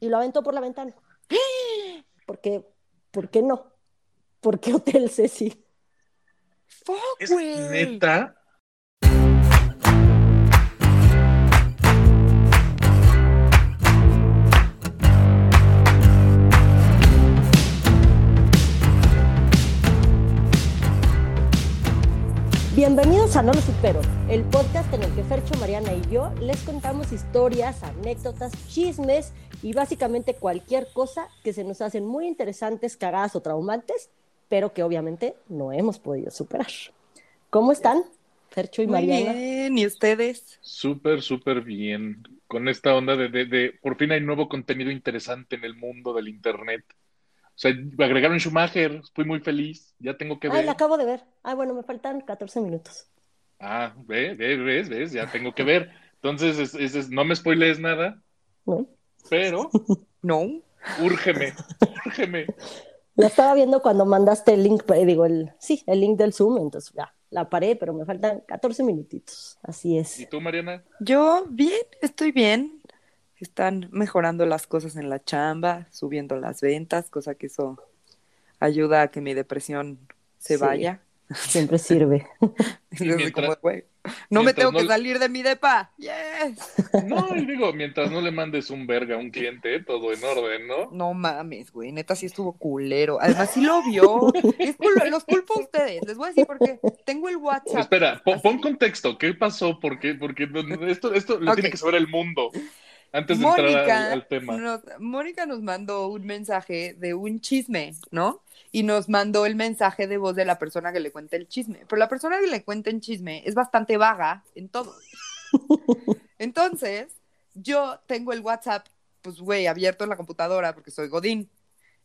y lo aventó por la ventana. Porque, ¿por qué no? ¿Por qué Hotel Cecil? Fuck, ¿Es güey. neta? Bienvenidos a No lo supero, el podcast en el que Fercho, Mariana y yo les contamos historias, anécdotas, chismes y básicamente cualquier cosa que se nos hacen muy interesantes, cagadas o traumantes, pero que obviamente no hemos podido superar. ¿Cómo están, Fercho y Muy Mariana? bien, ¿y ustedes? Súper, súper bien. Con esta onda de, de, de, por fin hay nuevo contenido interesante en el mundo del internet. O sea, agregaron Schumacher, estoy muy feliz, ya tengo que Ay, ver. la acabo de ver. Ah, bueno, me faltan 14 minutos. Ah, ve, ve, ves, ves, ya tengo que ver. Entonces, es, es- es- no me spoilees nada, ¿no? Pero No. úrgeme, úrgeme. La estaba viendo cuando mandaste el link, eh, digo, el, sí, el link del Zoom, entonces ya, la paré, pero me faltan 14 minutitos. Así ¿Y es. tú, Mariana? Yo, bien, estoy bien. Están mejorando las cosas en la chamba, subiendo las ventas, cosa que eso ayuda a que mi depresión se Sí. vaya. Siempre sirve. Es mientras- como, no me tengo no que salir de mi depa. Yes. No, y digo, mientras no le mandes un verga a un cliente, todo en orden, ¿no? No mames, güey, neta sí estuvo culero. Además sí lo vio. Es cul- los culpo a ustedes. Les voy a decir porque tengo el WhatsApp. Espera, pon, contexto. ¿Qué pasó? ¿Por qué? Porque esto, esto lo tiene que saber el mundo antes de entrar Mónica al, al tema. nos, Mónica nos mandó un mensaje de un chisme, ¿no? Y nos mandó el mensaje de voz de la persona que le cuenta el chisme. Pero la persona que le cuenta el chisme es bastante vaga en todo. Entonces, yo tengo el WhatsApp, pues, güey, abierto en la computadora porque soy Godín.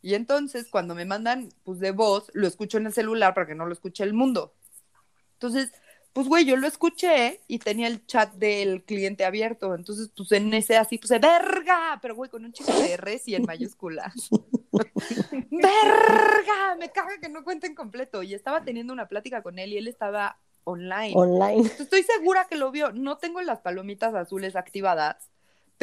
Y entonces, cuando me mandan, pues, de voz, lo escucho en el celular para que no lo escuche el mundo. Entonces, pues, güey, yo lo escuché y tenía el chat del cliente abierto. Entonces, pues, en ese así puse, ¡verga! Pero, güey, con un chico de R's y en mayúsculas. ¡Verga! Me caga que no cuenten completo. Y estaba teniendo una plática con él y él estaba online. Online. Estoy segura que lo vio. No tengo las palomitas azules activadas,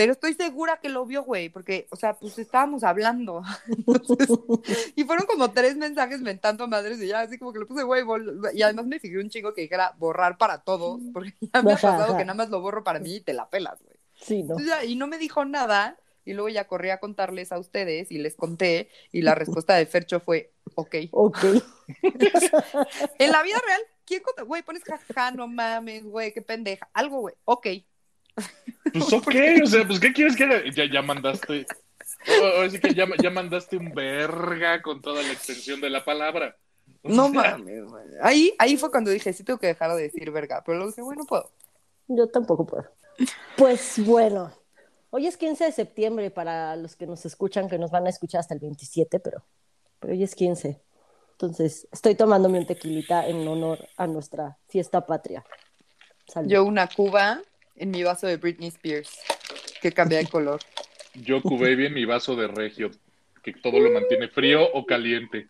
pero estoy segura que lo vio, güey, porque, o sea, pues estábamos hablando. Entonces, y fueron como tres mensajes mentando madres y ya, así como que le puse, güey, y además me fijé un chico que dijera borrar para todos, porque ya me ha pasado que nada más lo borro para mí y te la pelas, güey. Sí, ¿no? Entonces y no me dijo nada, y luego ya corrí a contarles a ustedes y les conté, y la respuesta de Fercho fue, ok. Ok. En la vida real, ¿quién conta? Güey, pones jaja, no mames, güey, qué pendeja. Algo, güey, ok. Pues ok, o sea, pues ¿qué quieres que haga? Ya, ya mandaste. Sí que ya, ya mandaste un verga con toda la extensión de la palabra. O No sea, mames, güey. Ahí, ahí fue cuando dije, sí tengo que dejar de decir verga, pero luego dije, güey, no puedo. Yo tampoco puedo. Pues bueno, hoy es 15 de septiembre para los que nos escuchan, que nos van a escuchar hasta el 27, pero, pero hoy es 15. Entonces, estoy tomándome un tequilita en honor a nuestra fiesta patria. Salud. Yo una cuba en mi vaso de Britney Spears, que cambia de color. Yo cubé bien mi vaso de regio, que todo lo mantiene frío o caliente.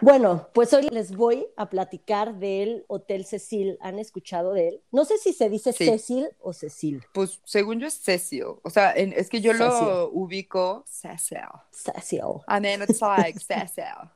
Bueno, pues hoy les voy a platicar del Hotel Cecil. ¿Han escuchado de él? No sé si se dice Sí. Cecil o Cecil. Pues según yo es Cecil. O sea, en- es que yo Cecil. lo ubico Cecil. Cecil. I mean, it's like Cecil.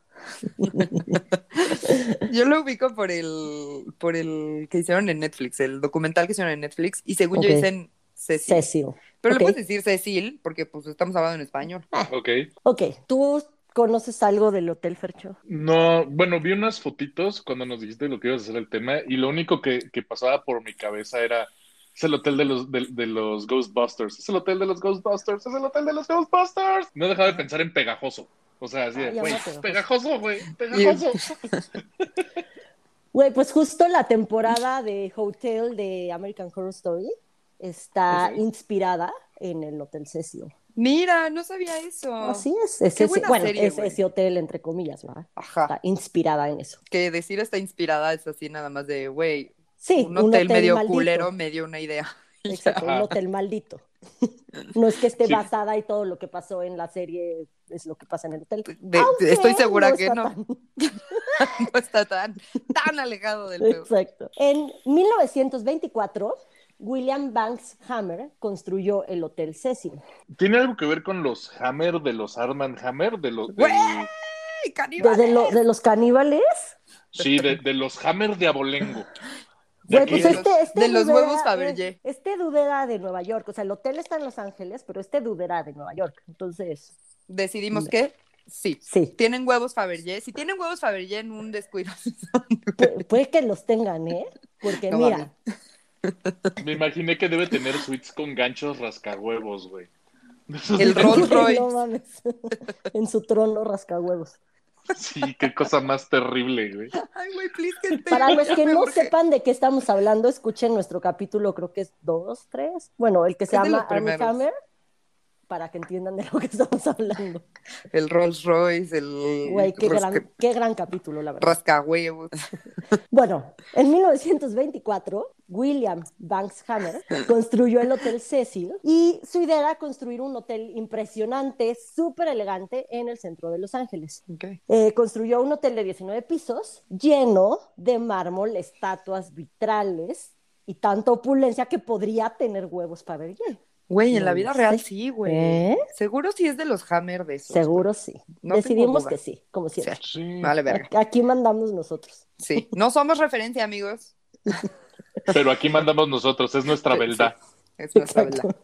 Yo lo ubico por el, por el que hicieron en Netflix, el documental que hicieron en Netflix, y según yo dicen Cecil. Cecil. Pero Ok. le puedes decir Cecil, porque pues estamos hablando en español. Ok. Ok, ¿tú conoces algo del Hotel Fercho? No, bueno, vi unas fotitos cuando nos dijiste lo que ibas a hacer el tema y lo único que, que pasaba por mi cabeza era, es el hotel de los, de, de los Ghostbusters, es el hotel de los Ghostbusters, es el hotel de los Ghostbusters. No dejaba de pensar en pegajoso. O sea, así Ah, de, güey, pegajoso. güey, pegajoso. Güey, pues justo la temporada de Hotel de American Horror Story está inspirada en el Hotel Cecil. Mira, no sabía eso. Así es, es Qué ese, buena bueno, serie, es güey. ese hotel entre comillas, ¿verdad? Ajá. Está inspirada en eso. Que decir está inspirada es así nada más de, güey, Sí, un hotel, medio maldito. culero me dio una idea. Exacto, un hotel maldito. No es que esté Sí. basada y todo lo que pasó en la serie es lo que pasa en el hotel. De- estoy segura que no, tan- no está tan, tan alejado del pedo. Exacto. En 1924 William Banks Hammer construyó el Hotel Cecil. ¿Tiene algo que ver con los Hammer de los Armand Hammer? De los, ¿De, ¡Caníbales! de lo- de los caníbales? sí, de, de los Hammer de Abolengo. Güey, pues de este, los- este de los huevos Fabergé. Este dude era de Nueva York. O sea, el hotel está en Los Ángeles, pero este dude era de Nueva York. Entonces, Decidimos que sí. sí. Tienen huevos Fabergé. Si tienen huevos Fabergé en un descuido. Pu- puede que los tengan, ¿eh? Porque No mira. Me imaginé que debe tener suites con ganchos rascahuevos, güey. El Rolls Royce. no mames. en su trono rascahuevos. Sí, qué cosa más terrible, güey. Ay, güey, please, que te- Para los que no porque- sepan de qué estamos hablando, escuchen nuestro capítulo, creo que es dos, tres. Bueno, el que se llama Army. Hammer, para que entiendan de lo que estamos hablando. El Rolls Royce, el. Güey, qué rasca- gran, qué gran capítulo, la verdad. Rascahuevos. Bueno, en 1924, William Banks Hammer construyó el Hotel Cecil y su idea era construir un hotel impresionante, súper elegante en el centro de Los Ángeles. Ok. Eh, construyó un hotel de 19 pisos lleno de mármol, estatuas vitrales y tanta opulencia que podría tener huevos Fabergé. Güey, en la vida real sí, güey. ¿Eh? Seguro sí es de los Hammer de esos. Seguro sí. No Decidimos que sí, como siempre. Sí. Vale, verga. Aquí mandamos nosotros. Sí. No somos referencia, amigos. Pero aquí mandamos nosotros, es nuestra Sí, verdad. Es nuestra Exacto. verdad.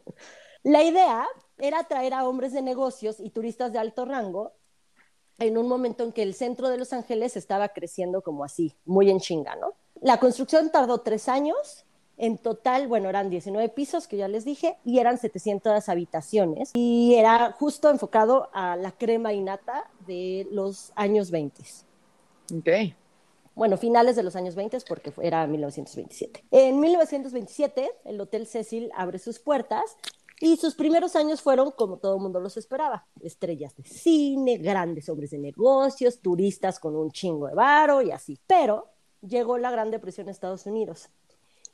La idea era atraer a hombres de negocios y turistas de alto rango en un momento en que el centro de Los Ángeles estaba creciendo como así, muy en chinga, ¿no? La construcción tardó tres años. En total, bueno, eran 19 pisos, que ya les dije, y eran 700 habitaciones. Y era justo enfocado a la crema innata de los años 20. Ok. Bueno, finales de los años 20 porque era 1927. En 1927, el Hotel Cecil abre sus puertas y sus primeros años fueron como todo el mundo los esperaba. Estrellas de cine, grandes hombres de negocios, turistas con un chingo de varo y así. Pero llegó la Gran Depresión en Estados Unidos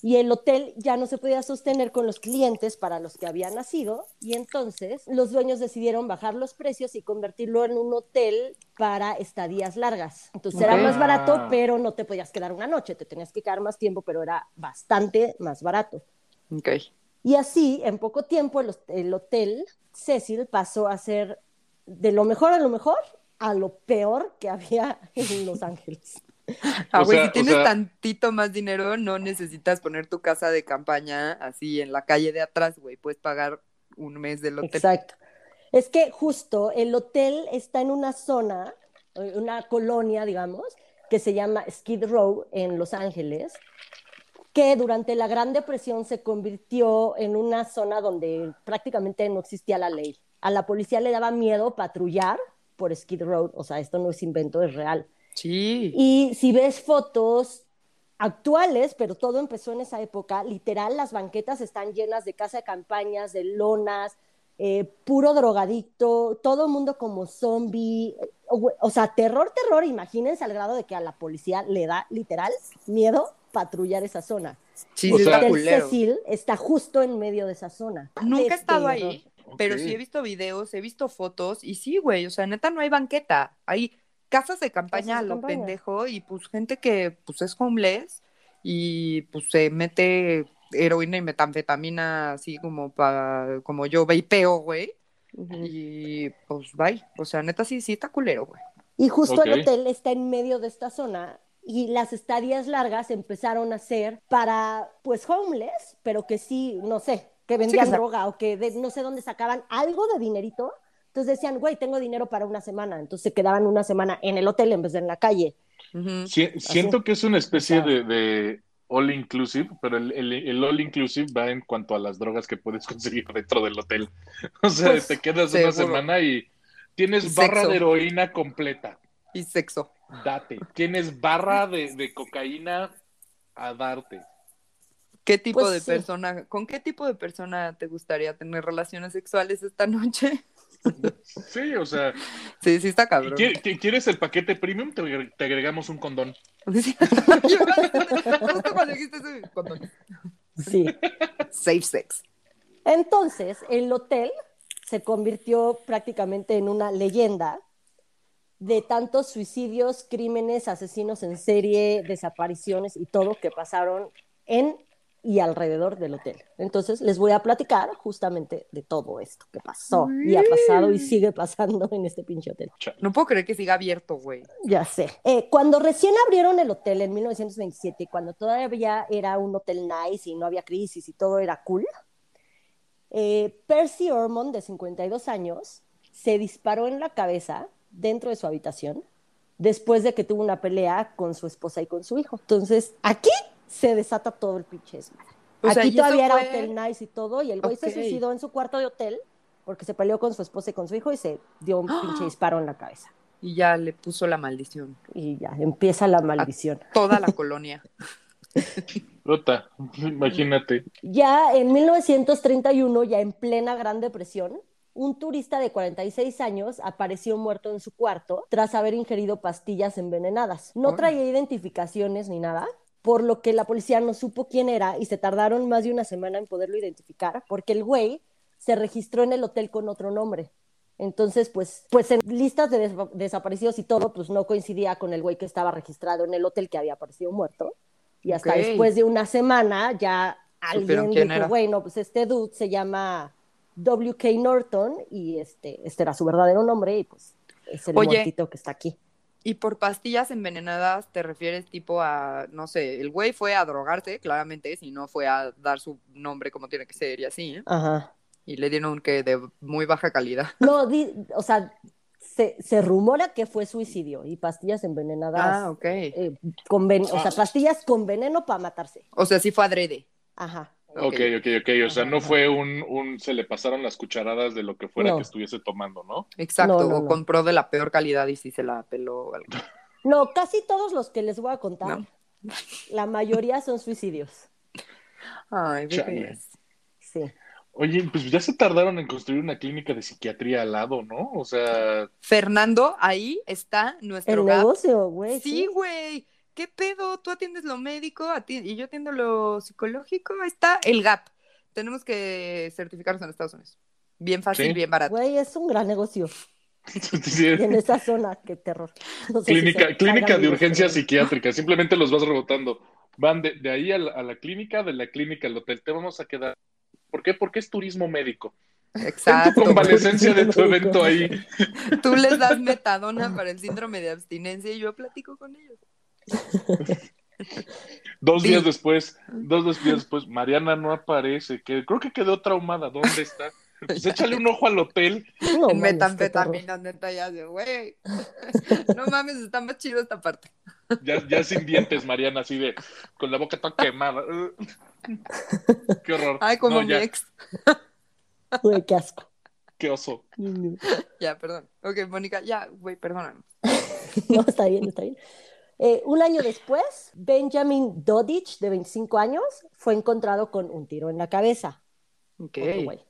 y el hotel ya no se podía sostener con los clientes para los que había nacido y entonces los dueños decidieron bajar los precios y convertirlo en un hotel para estadías largas. Entonces era Ok. más barato, pero no te podías quedar una noche, te tenías que quedar más tiempo, pero era bastante más barato. Ok. Y así, en poco tiempo, el, el hotel Cecil pasó a ser de lo mejor a lo mejor a lo peor que había en Los Ángeles. Ah, güey, si o tienes sea- tantito más dinero, no necesitas poner tu casa de campaña así en la calle de atrás, güey. Puedes pagar un mes del hotel. Exacto. Es que justo el hotel está en una zona, eh, una colonia, digamos, que se llama Skid Row en Los Ángeles, que durante la Gran Depresión se convirtió en una zona donde prácticamente no existía la ley. A la policía le daba miedo patrullar por Skid Row, o sea, esto no es invento, es real. Sí. Y si ves fotos actuales, pero todo empezó en esa época, literal, las banquetas están llenas de casa de campañas, de lonas, eh, puro drogadicto, todo el mundo como zombie, eh, o, o sea, terror, terror, imagínense al grado de que a la policía le da literal miedo patrullar esa zona. Sí, O sí, sea- está el. Hesil está justo en medio de esa zona. Nunca he estado terror. ahí, pero sí he visto videos, he visto fotos y sí, güey, o sea, neta no hay banqueta, hay casas de campaña Casas a lo campaña. pendejo y pues gente que pues es homeless y pues se mete heroína y metanfetamina así como para como yo vapeo, güey, Ujú. y pues bye, o sea, neta sí, sí está culero, güey. Y justo el hotel está en medio de esta zona y las estadías largas empezaron a ser para, pues, homeless, pero que sí, no sé, que vendían droga o que de- no sé dónde sacaban algo de dinerito. Entonces decían, güey, tengo dinero para una semana. Entonces se quedaban una semana en el hotel en vez de en la calle. Si- siento que es una especie O sea- de, de all inclusive, pero el, el- el all inclusive va en cuanto a las drogas que puedes conseguir dentro del hotel. O sea, Pues, te quedas seguro. una semana y tienes Y barra de heroína completa. Y sexo. Date. Tienes barra de, de cocaína a darte. ¿Qué tipo Pues de sí. persona, con qué tipo de persona te gustaría tener relaciones sexuales esta noche? Sí, o sea, Sí, sí está cabrón. ¿qui- qui- ¿quieres el paquete premium? Te, agre- te agregamos un condón. Sí. Justo cuando dijiste cuando- Sí. Safe sex. Entonces, el hotel se convirtió prácticamente en una leyenda de tantos suicidios, crímenes, asesinos en serie, desapariciones y todo que pasaron en y alrededor del hotel. Entonces les voy a platicar justamente de todo esto que pasó y ha pasado y sigue pasando en este pinche hotel. No puedo creer que siga abierto, güey. Ya sé. Eh, cuando recién abrieron el hotel en 1927, cuando todavía era un hotel nice y no había crisis y todo era cool, eh, Percy Ormond, de 52 años, se disparó en la cabeza dentro de su habitación después de que tuvo una pelea con su esposa y con su hijo. Entonces, aquí se desata todo el pinche sea, Aquí ¿y eso todavía era fue- hotel nice y todo, y el güey Ok. se suicidó en su cuarto de hotel porque se peleó con su esposa y con su hijo y se dio un pinche disparo en la cabeza. Y ya le puso la maldición. Y ya, empieza la maldición. Toda la colonia. Rota, imagínate. Ya en 1931, ya en plena Gran Depresión, un turista de 46 años apareció muerto en su cuarto tras haber ingerido pastillas envenenadas. No traía identificaciones ni nada, por lo que la policía no supo quién era y se tardaron más de una semana en poderlo identificar, porque el güey se registró en el hotel con otro nombre. Entonces, pues, pues en listas de des- desaparecidos y todo, pues no coincidía con el güey que estaba registrado en el hotel que había aparecido muerto. Y hasta después de una semana ya alguien dijo, era. bueno, pues este dude se llama W.K. Norton y este, este era su verdadero nombre y pues es el Oye. muertito que está aquí. Y por pastillas envenenadas te refieres tipo a, no sé, el güey fue a drogarse, claramente, si no fue a dar su nombre como tiene que ser y así, ¿eh? Ajá. Y le dieron un que de muy baja calidad. No, di- o sea, se, se rumora que fue suicidio y pastillas envenenadas. Ah, ok. eh, con ven- o sea, pastillas con veneno para matarse. O sea, sí fue adrede. Ajá. Ok, ok, ok. O sea, no fue un, un se le pasaron las cucharadas de lo que fuera No. que estuviese tomando, ¿no? Exacto, No, no, o no. compró de la peor calidad y sí se la peló. o algo. No, casi todos los que les voy a contar, No. la mayoría son suicidios. Ay, bebés. Sí. Oye, pues ya se tardaron en construir una clínica de psiquiatría al lado, ¿no? O sea, Fernando, ahí está nuestro El gap. negocio, güey. Sí, güey. ¿Qué pedo? Tú atiendes lo médico ati- y yo atiendo lo psicológico. Ahí está el gap. Tenemos que certificarnos en Estados Unidos. Bien fácil, Sí. bien barato. Güey, es un gran negocio. sí, en esa zona, qué terror. No sé si clínica, de urgencia psiquiátrica, simplemente los vas rebotando. Van de, de ahí a la, a la clínica, de la clínica al hotel. Te vamos a quedar. ¿Por qué? Porque es turismo médico. Ten Exacto. tu convalecencia de tu evento ahí. Tú les das metadona para el síndrome de abstinencia y yo platico con ellos. Dos Sí. días después, dos días después, Mariana no aparece. Que, creo que quedó traumada. ¿Dónde está? Pues échale un ojo al hotel. No, en metanfetamina, neta, ya de, güey. No mames, está más chido esta parte. Ya, ya sin dientes, Mariana, así de con la boca toda quemada. Qué horror. Ay, como No, mi ya, ex. Güey, qué asco. Qué oso. Ya, perdón. Ok, Mónica, ya, güey, perdóname. No, está bien, está bien. Eh, un año después, Benjamin Dodich, de 25 años, fue encontrado con un tiro en la cabeza. Ok. Otro güey.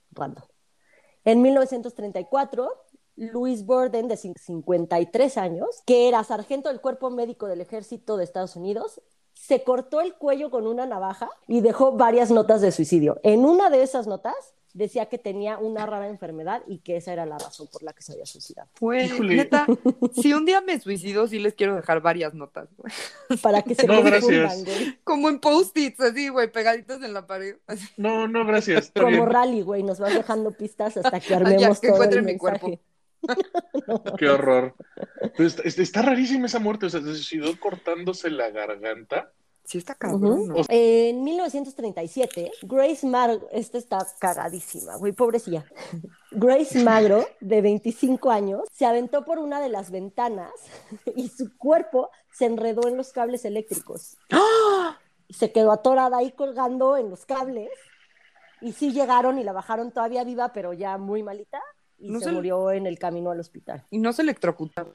En 1934, Louis Borden, de cin- 53 años, que era sargento del Cuerpo Médico del Ejército de Estados Unidos, se cortó el cuello con una navaja y dejó varias notas de suicidio. En una de esas notas decía que tenía una rara enfermedad y que esa era la razón por la que se había suicidado. Híjole. neta, si un día me suicido, sí les quiero dejar varias notas, güey. Para que se No, confundan, gracias. güey. Como en post-its, así, güey, pegaditos en la pared. Así. No, no, gracias. Como bien. rally, güey, nos vas dejando pistas hasta que Ah, ya, armemos que todo el mi mensaje. cuerpo. Qué horror. Pero está- está rarísima esa muerte. O sea, se suicidó cortándose la garganta. Sí está cabrón. En 1937, Grace Magro, esta está cagadísima, güey, pobrecilla. Grace Magro, de 25 años, se aventó por una de las ventanas y su cuerpo se enredó en los cables eléctricos. ¡Ah! Se quedó atorada ahí colgando en los cables y sí llegaron y la bajaron todavía viva, pero ya muy malita y No se se- murió en el camino al hospital. Y no se electrocutaron.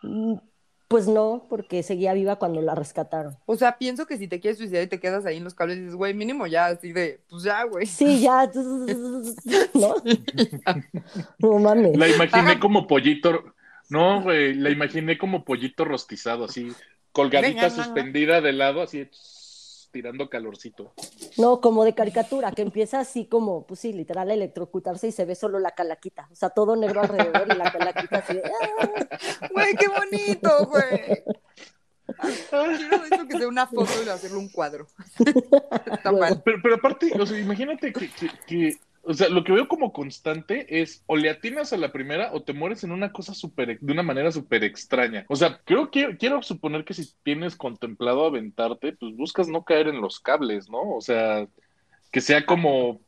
Pues no, porque seguía viva cuando la rescataron. O sea, pienso que si te quieres suicidar y te quedas ahí en los cables, dices, güey, mínimo ya, así de, pues ya, güey. Sí, ya. ¿No? No mames. La imaginé Ajá. como pollito. No, güey, la imaginé como pollito rostizado, así, colgadita, Venga, suspendida de lado, así, tirando calorcito. No, como de caricatura, que empieza así como, pues sí, literal, a electrocutarse y se ve solo la calaquita. O sea, todo negro alrededor y la calaquita así de, ¡ah! Güey, qué bonito, güey. Quiero eso que sea una foto y hacerlo un cuadro. Está mal. Pero, pero aparte, o sea, imagínate que, que- que- o sea, lo que veo como constante es o le atinas a la primera o te mueres en una cosa súper, de una manera súper extraña. O sea, creo que quiero suponer que si tienes contemplado aventarte, pues buscas no caer en los cables, ¿no? O sea, que sea como,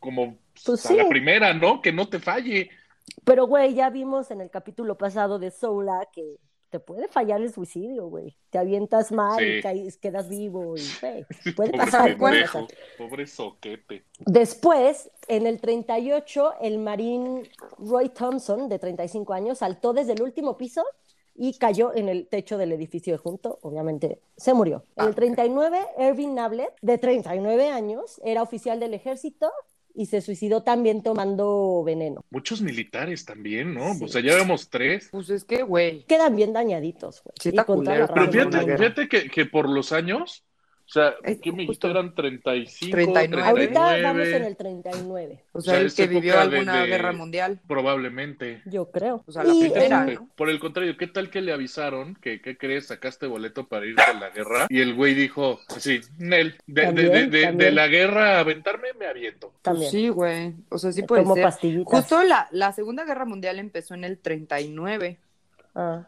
como Pues a la primera, ¿no? Que no te falle. Pero, güey, ya vimos en el capítulo pasado de Soula que te puede fallar el suicidio, güey. Te avientas mal y caes- quedas vivo y, güey, puede Pobre pasar, puede pasar. pobre soquete. Después, en el 38, el marín Roy Thompson, de 35 años, saltó desde el último piso y cayó en el techo del edificio de junto. Obviamente, se murió. En Ah, el 39, Ervin Nablet, de 39 años, era oficial del ejército y se suicidó también tomando veneno. Muchos militares también, ¿no? Sí. O sea, ya vemos tres. Pues es que, güey. Quedan bien dañaditos, güey. Sí, Pero fíjate, fíjate que, que por los años, o sea, ¿qué me justo. dijiste? Eran 35, 39. 39. Ahorita vamos en el 39, O O sea, sea, el que vivió alguna de- guerra mundial. Probablemente. yo creo. O sea, la Y primera, ¿no? Por el contrario, ¿qué tal que le avisaron que, ¿qué crees? Sacaste boleto para irte a la guerra. Y el güey dijo, así, Nel, de, de- También, de, de- de también. la guerra a aventarme, me aviento. también. Pues sí, güey. O sea, sí puede Tomo ser. pastillitas. Justo la, la Segunda Guerra Mundial empezó en el 39. Ah,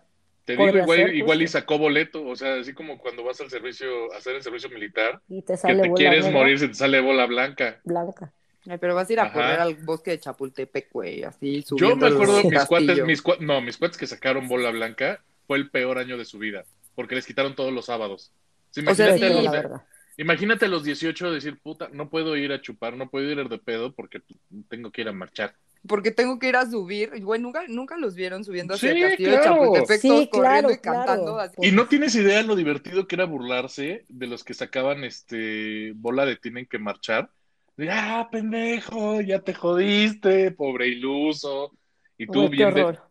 Te digo, igual, ser, igual y sacó boleto. O sea, así como cuando vas al servicio, a hacer el servicio militar, y te que sale te bola quieres negra, morir si te sale bola blanca. blanca. Ay, pero vas a ir a Ajá. correr al bosque de Chapultepec, güey, así Yo subiendo me el acuerdo, mis cuates, mis cua- no, mis cuates que sacaron bola blanca fue el peor año de su vida, porque les quitaron todos los sábados. Sí, O sea, imagínate, sí, los la imagínate a los 18 decir, puta, no puedo ir a chupar, no puedo ir de pedo porque tengo que ir a marchar. Porque tengo que ir a subir. Y, Güey, nunca, nunca los vieron subiendo hacia Sí, el castillo claro. de Chapultepec, Sí, todos corriendo claro, y cantando. claro. Así. Y no tienes idea lo divertido que era burlarse de los que sacaban este bola de tienen que marchar. De, ah, pendejo, ya te jodiste, pobre iluso. Y tú Uy, qué bien de- horror.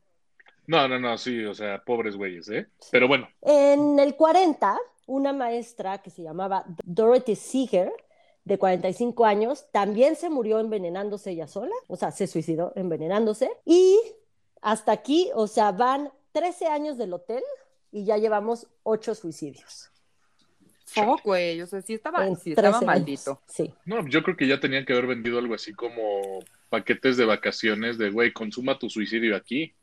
No, no, no, sí, o sea, pobres güeyes, ¿eh? Pero bueno, En el 40, una maestra que se llamaba Dorothy Seeger, de 45 años, también se murió envenenándose ella sola, o sea, se suicidó envenenándose. Y hasta aquí, o sea, van 13 años del hotel y ya llevamos 8 suicidios. Fuck, güey. O sea, sí estaba, sí estaba 13 años. maldito. Sí. No, yo creo que ya tenían que haber vendido algo así como paquetes de vacaciones de, güey, consuma tu suicidio aquí.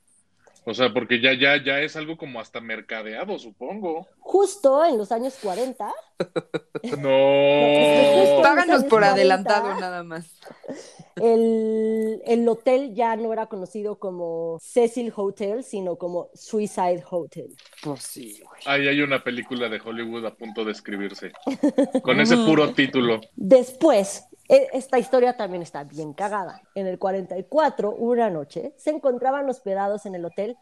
O sea, porque ya, ya, ya es algo como hasta mercadeado, supongo. Justo en los años 40, No. Páganos por 40. adelantado nada más. el, el hotel ya no era conocido como Cecil Hotel, sino como Suicide Hotel. Pues sí, güey. Ahí hay una película de Hollywood a punto de escribirse. Con ese puro título. Después, esta historia también está bien cagada. En el 44, una noche, se encontraban hospedados en el hotel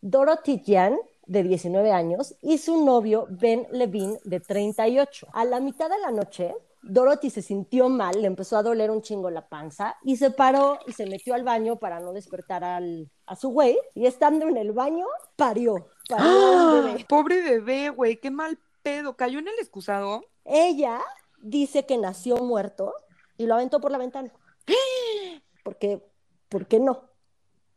Dorothy Jan, de 19 años, y su novio Ben Levine, de 38. A la mitad de la noche, Dorothy se sintió mal, le empezó a doler un chingo la panza y se paró y se metió al baño para no despertar al, a su güey. Y estando en el baño, parió. Parió a un bebé. Pobre bebé, güey. Qué mal pedo. ¿Cayó en el excusado? Ella dice que nació muerto y lo aventó por la ventana. Porque, ¿por qué no?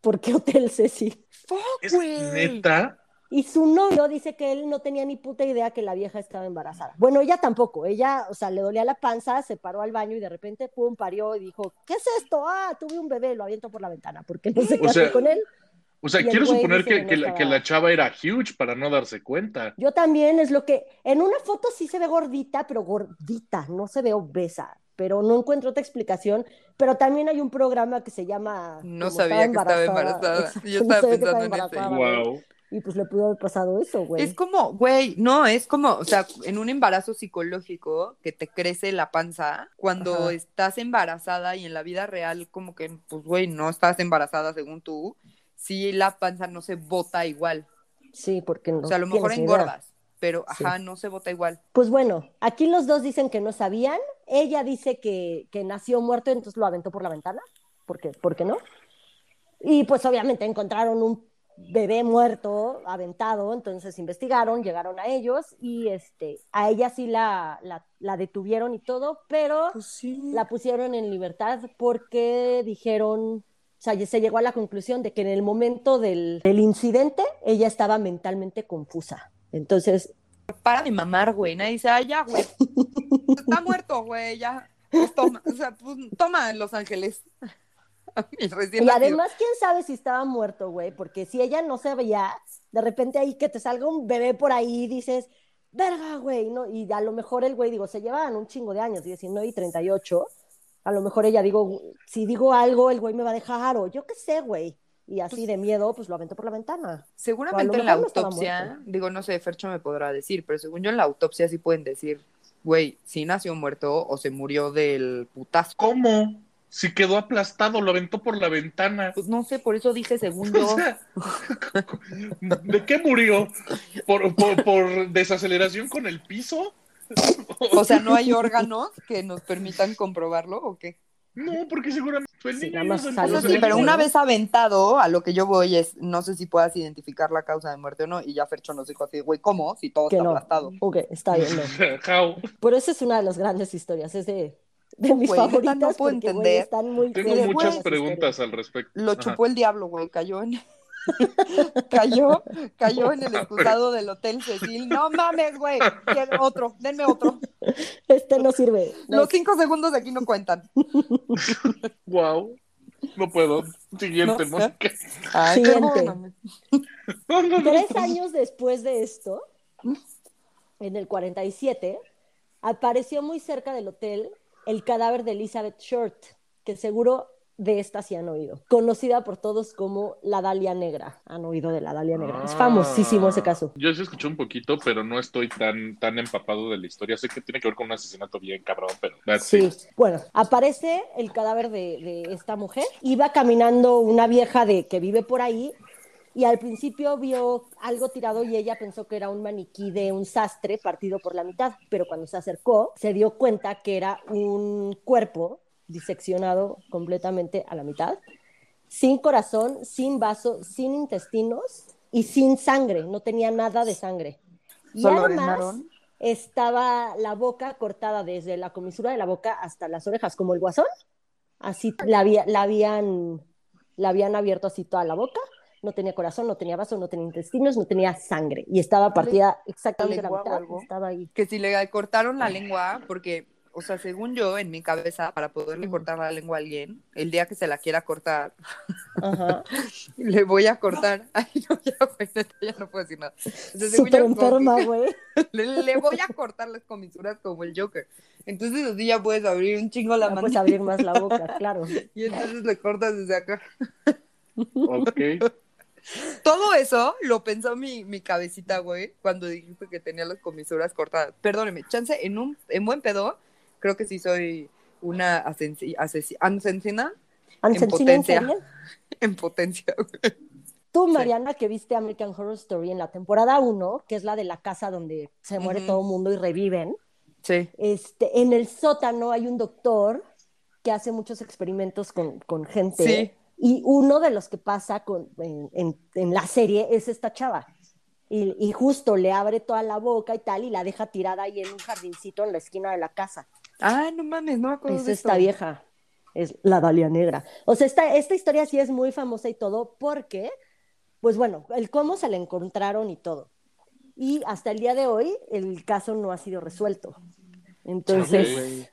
¿Por qué Hotel Ceci? Fuck, Es neta. Y su novio dice que él no tenía ni puta idea que la vieja estaba embarazada. Bueno, ella tampoco. Ella, o sea, le dolía la panza, se paró al baño y de repente, pum, parió y dijo, ¿qué es esto? Ah, tuve un bebé, lo aviento por la ventana, porque no se casó con él. O sea, Y quiero suponer que, la, que la chava era huge para no darse cuenta. Yo también es lo que, en una foto sí se ve gordita, pero gordita, no se ve obesa, pero no encuentro otra explicación. Pero también hay un programa que se llama... No sabía que estaba embarazada. Exacto, Yo no estaba pensando en ese. Wow. Y pues le pudo haber pasado eso, güey. Es como, güey, no, es como, o sea, en un embarazo psicológico que te crece la panza, cuando Ajá. estás embarazada y en la vida real como que, pues, güey, no estás embarazada según tú, sí la panza no se bota igual. Sí, porque no o sea, a lo mejor ni idea. engordas, pero, Sí. ajá, no se bota igual. Pues bueno, aquí los dos dicen que no sabían. Ella dice que, que nació muerto, entonces lo aventó por la ventana. ¿Por qué? ¿Por qué no? Y pues obviamente encontraron un bebé muerto, aventado, entonces investigaron, llegaron a ellos y este, a ella sí la, la, la detuvieron y todo, pero Pues sí. la pusieron en libertad porque dijeron, o sea, se llegó a la conclusión de que en el momento del, del incidente ella estaba mentalmente confusa. Entonces Para de mamar, güey. Nadie dice, ah, ya, güey. Está muerto, güey, ya. Pues toma, o sea, pues toma Los Ángeles. y Y además, quién sabe si estaba muerto, güey, porque si ella no se veía, de repente ahí que te salga un bebé por ahí, dices, verga, güey, ¿no? Y a lo mejor el güey, digo, se llevaban un chingo de años, 19 y 38, a lo mejor ella, digo, si digo algo, el güey me va a dejar, o yo qué sé, güey. Y así de miedo, pues lo aventó por la ventana. Seguramente en la autopsia, digo, no sé, Fercho me podrá decir, pero según yo en la autopsia sí pueden decir, güey, si nació muerto o se murió del putazo. ¿Cómo? Si quedó aplastado, lo aventó por la ventana. Pues no sé, por eso dije según yo. O sea, ¿De qué murió? ¿Por, por, por desaceleración con el piso? O sea, ¿no hay órganos que nos permitan comprobarlo o qué? No, porque seguramente Sí, niño sí, el pero una vez aventado, a lo que yo voy es, no sé si puedas identificar la causa de muerte o no, y ya Fercho nos dijo así, güey, ¿cómo? Si todo Que está no. aplastado. Ok, está bien, no. How? Pero esa es una de las grandes historias, es de, de mis neta, favoritas no puedo porque, entender. están muy Tengo muchas preguntas historias. al respecto. Lo Ajá. chupó el diablo, güey, cayó en... cayó, cayó en el excusado del Hotel Cecil. No mames, güey. quiero Otro, denme otro. Este no sirve. Los cinco segundos de aquí no cuentan. Wow. No puedo. Siguiente, No, Mónica. Ay, Siguiente. No, no, no. Tres años después de esto, en el 47, apareció muy cerca del hotel el cadáver de Elizabeth Short, que seguro de esta sí han oído. Conocida por todos como la Dalia Negra. Han oído de la Dalia Negra. Es Ah. famosísimo ese caso. Yo sí escuché un poquito, pero no estoy tan, tan empapado de la historia. Sé que tiene que ver con un asesinato bien cabrón, pero that's Sí, it. bueno, aparece el cadáver de, de esta mujer. Iba caminando una vieja de que vive por ahí y al principio vio algo tirado y ella pensó que era un maniquí de un sastre partido por la mitad, pero cuando se acercó se dio cuenta que era un cuerpo diseccionado completamente a la mitad, sin corazón, sin vaso, sin intestinos y sin sangre, no tenía nada de sangre. Y ¿Solo además estaba la boca cortada desde la comisura de la boca hasta las orejas, como el guasón. Así la, había- la habían, la habían abierto así toda la boca. No tenía corazón, no tenía vaso, no tenía intestinos, no tenía sangre. Y estaba partida exactamente la o mitad. Estaba ahí. Que si le cortaron la lengua, porque, o sea, según yo, en mi cabeza, para poderle cortar la lengua a alguien, el día que se la quiera cortar, Ajá. le voy a cortar. Ay, no, ya, güey, neta, ya no puedo decir nada. Yo, como que enferma, güey. Le, le voy a cortar las comisuras como el Joker. Entonces así ya puedes abrir un chingo la No mano puedes abrir más la boca, claro. y entonces le cortas desde acá. Ok. Todo eso lo pensó mi, mi cabecita, güey, cuando dijiste que tenía las comisuras cortadas. Perdóneme, chance, en un en buen pedo, creo que sí soy una asesina Ansensina, ¿en potencia. en potencia, güey. Tú, Mariana, que viste American Horror Story en la temporada 1, que es la de la casa donde se muere todo el mundo y reviven, Sí. este, en el sótano hay un doctor que hace muchos experimentos con, con gente. Sí. Y uno de los que pasa con, en, en- en la serie es esta chava. Y, y justo le abre toda la boca y tal, y la deja tirada ahí en un jardincito en la esquina de la casa. Ah, no mames, no me acuerdo Es de esta esto. vieja, es la Dalia Negra. O sea, esta, esta historia sí es muy famosa y todo, porque, pues bueno, el cómo se la encontraron y todo. Y hasta el día de hoy, el caso no ha sido resuelto. Entonces.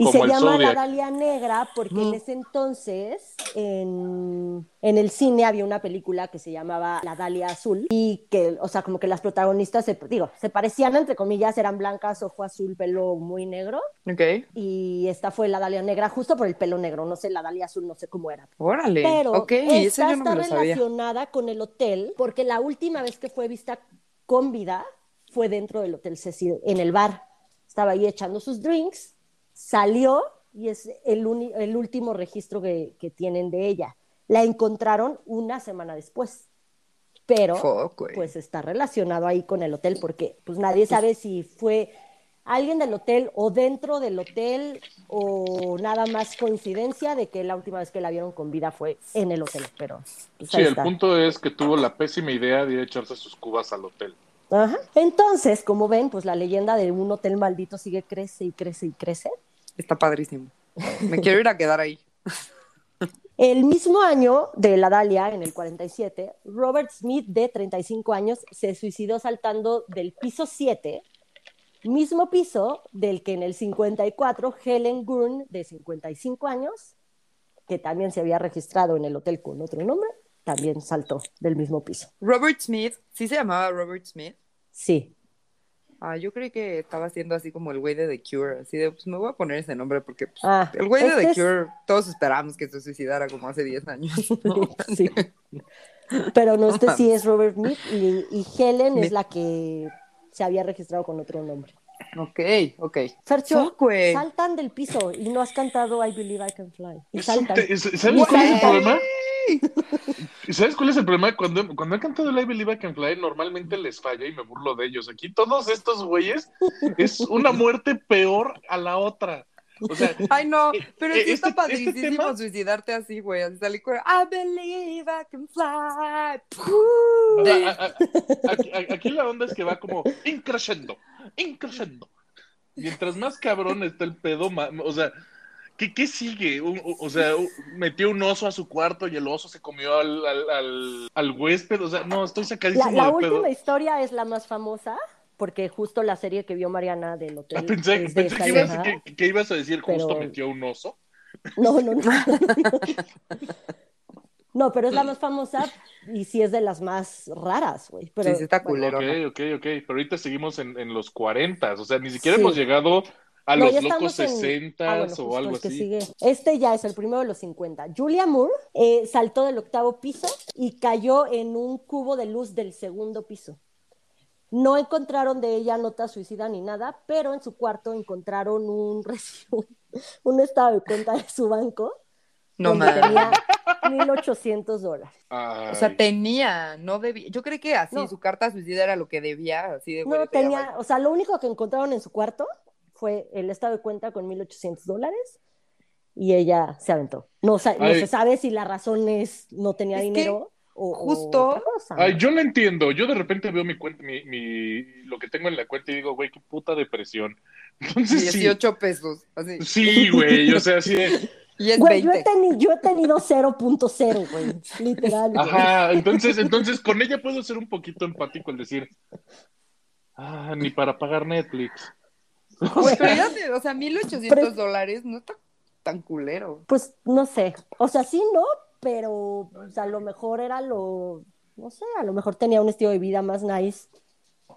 Y Como se llama la Zodiac. Dalia Negra porque Mm. en ese entonces en, en el cine había una película que se llamaba La Dalia Azul y que, o sea, como que las protagonistas, se, digo, se parecían entre comillas, eran blancas, ojo azul, pelo muy negro Ok. y esta fue la Dalia Negra justo por el pelo negro, no sé, la Dalia Azul, no sé cómo era. Órale. Pero ok, eso esta yo no está sabía. relacionada con el hotel porque la última vez que fue vista con vida fue dentro del Hotel Cecil, en el bar. Estaba ahí echando sus drinks, salió y es el, uni- el último registro que, que tienen de ella. La encontraron una semana después, pero Fuck, pues está relacionado ahí con el hotel porque pues nadie sabe si fue alguien del hotel o dentro del hotel o nada más coincidencia de que la última vez que la vieron con vida fue en el hotel, pero pues, Sí, el está. punto es que tuvo la pésima idea de ir a echarse sus cubas al hotel. Ajá. Entonces, como ven, pues la leyenda de un hotel maldito sigue crece y crece y crece. Está padrísimo. Me quiero ir a quedar ahí. El mismo año de la Dalia, en el 47, Robert Smith, de 35 años, se suicidó saltando del piso 7, mismo piso del que en el 54 Helen Gurn, de 55 años, que también se había registrado en el hotel con otro nombre, también saltó del mismo piso. Robert Smith, ¿sí se llamaba Robert Smith? Sí. Ah, yo creí que estaba haciendo así como el güey de The Cure, así de, pues me voy a poner ese nombre porque pues, Ah, el güey de The es- Cure, todos esperábamos que se suicidara como hace 10 años. ¿no? Sí. Pero no, este sí es Robert Smith y, y Helen Me- es la que se había registrado con otro nombre. ok, ok. Fercho, saltan del piso y no has cantado I Believe I Can Fly. Y saltan. ¿Sabes cuál es el Güey. ¿Y ¿Sabes cuál es el problema? Cuando, cuando he cantado I Believe I Can Fly, normalmente les falla y me burlo de ellos. Aquí todos estos güeyes es una muerte peor a la otra. O sea, Ay, no, pero sí Eh, está este- padrísimo este tema- suicidarte así, güey. Así salir con I believe I can fly. a- a- a- aquí, la onda es que va como increciendo, increciendo. Mientras más cabrón está el pedo, ma- o sea, ¿qué, qué sigue? O, o sea, metió un oso a su cuarto y el oso se comió al, al, al- al huésped. O sea, no, estoy La, sacadísimo la de pedo. última historia es la más famosa, porque justo la serie que vio Mariana del hotel. Ah, pensé, de pensé que, ibas, que- que ibas a decir justo Pero- metió un oso. No, no, no. No, pero es la más famosa y sí es de las más raras, güey. Pero, Sí, sí está bueno, culero. Ok, ok, ok. Pero ahorita seguimos en, en los 40. O sea, ni siquiera Sí. hemos llegado a No, los locos estamos en- 60 Ah, bueno, o algo así. sigue. Este ya es el primero de los 50. Julia Moore eh, saltó del octavo piso y cayó en un cubo de luz del segundo piso. No encontraron de ella nota suicida ni nada, pero en su cuarto encontraron un recibo, un estado de cuenta de su banco No mames. tenía 1.800 dólares. O sea, Ay. tenía, no debía. Yo creí que así, No. su carta suicida era lo que debía, así de No tenía, o sea, lo único que encontraron en su cuarto fue el estado de cuenta con 1.800 dólares y ella se aventó. No, sa- no Ay. se sabe si la razón es no tenía Es dinero o, o justo- otra cosa. Ay, yo lo entiendo. Yo de repente veo mi cuenta, mi, mi- lo que tengo en la cuenta y digo, güey, qué puta depresión. Entonces sí. 18 pesos, así. Sí, güey. O sea, así de. Y es Güey, yo 20. he, teni- yo he tenido 0.0, güey, literal. güey. Ajá. Entonces, entonces con ella puedo ser un poquito empático al decir. Ah, ni para pagar Netflix. Güey, pero ya te- o sea, 1800 Pero- dólares no está tan culero. Pues no sé, o sea, sí, no, pero o sea, a lo mejor era lo, no sé, a lo mejor tenía un estilo de vida más nice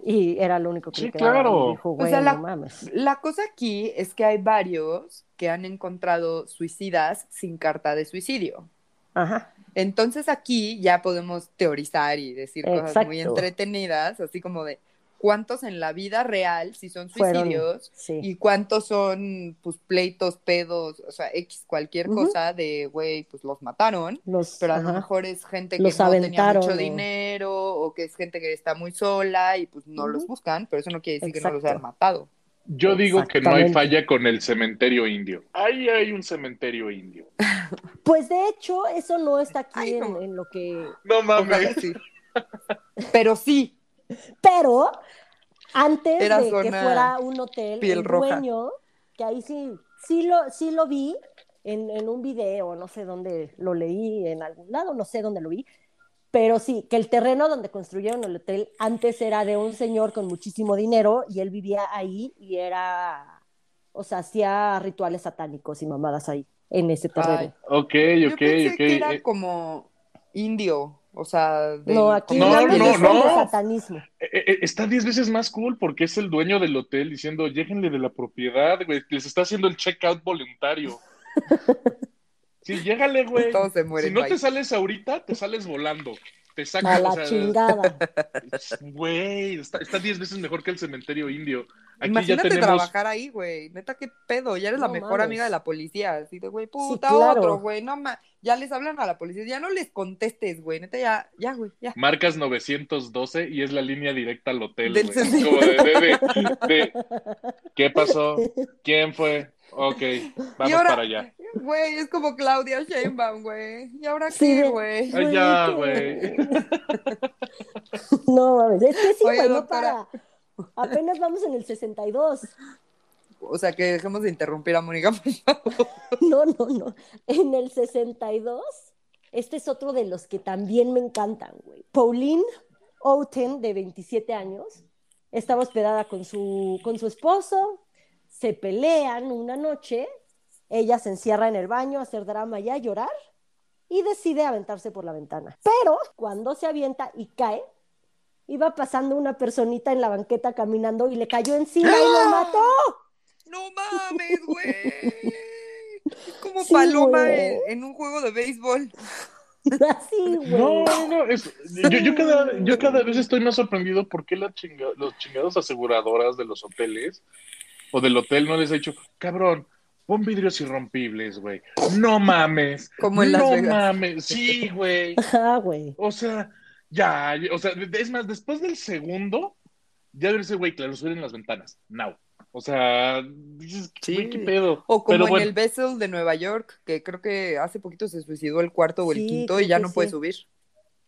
y era lo único que Sí, le quedaba. claro. Dijo, O güey, sea, la- no mames. La cosa aquí es que hay varios que han encontrado suicidas sin carta de suicidio. Ajá. Entonces aquí ya podemos teorizar y decir cosas muy entretenidas, así como de cuántos en la vida real si son Fueron, suicidios sí. y cuántos son pues pleitos, pedos, o sea, X cualquier cosa de güey, pues los mataron, Los, pero a lo mejor es gente que Los no tenía mucho o- dinero o que es gente que está muy sola y pues no los buscan, pero eso no quiere decir que no los hayan matado. Yo digo que no hay falla con el cementerio indio. Ahí hay un cementerio indio. Pues de hecho, eso no está aquí Ay, en, no. en lo que. No mames. sí. Pero sí, Pero antes Era de que fuera un hotel, piel el roja. dueño, que ahí sí, sí lo, sí lo vi en, en un video, no sé dónde lo leí, en algún lado, no sé dónde lo vi, pero sí, que el terreno donde construyeron el hotel antes era de un señor con muchísimo dinero y él vivía ahí y era, o sea, hacía rituales satánicos y mamadas ahí, en ese terreno. Ay. Ok, yo ok, pensé ok. que era Eh, como indio, o sea, no, aquí No, no, no, satanismo. eh, eh, está diez veces más cool porque es el dueño del hotel diciendo, lléguenle de la propiedad, güey. Les está haciendo el checkout voluntario. Sí, llégale, güey. Todos se mueren. Si no bye. te sales ahorita, te sales volando. Te A sacan, la o sea, chingada. Güey, está, está diez veces mejor que el cementerio indio. Aquí Imagínate ya tenemos. trabajar ahí, güey. Neta, qué pedo. Ya eres la mejor mames. amiga de la policía. Así de, güey, puta, claro. otro, güey. No ma... Ya les hablan a la policía. Ya no les contestes, güey. Neta, ya, ya, güey, ya. Marcas 912 y es la línea directa al hotel, Del güey. Como de, de- de- de- ¿Qué pasó? ¿Quién fue? Ok, vamos ahora- para allá. Güey, es como Claudia Sheinbaum, güey. ¿Y ahora Sí, qué, güey? Ya, güey. No mames, es que sí, güey, no para. Apenas vamos en el 62. O sea, que dejemos de interrumpir a Mónica, por favor. No, no, no. En el 62, este es otro de los que también me encantan, güey. Pauline Outen, de 27 años, estaba hospedada con su, con su esposo, se pelean una noche, ella se encierra en el baño a hacer drama y a llorar y decide aventarse por la ventana. Pero cuando se avienta y cae, iba pasando una personita en la banqueta caminando y le cayó encima y lo mató. No mames, güey. Como Sí, paloma en, en un juego de béisbol. Así, güey. No, no, no. es- yo, yo cada, yo cada vez estoy más sorprendido por qué la chinga- los chingados aseguradoras de los hoteles o del hotel no les ha dicho, cabrón, pon vidrios irrompibles, güey. No mames. Como en Las no Vegas. mames. Sí, güey. Ajá, güey. O sea, ya, o sea, es más, después del segundo, ya debe ser, güey, claro, suelen las ventanas. Now. O sea, dices, Sí. güey, qué pedo. O como Pero en bueno, el Bessel de Nueva York, que creo que hace poquito se suicidó el cuarto o el Sí, quinto creo y ya que no puede sí. subir.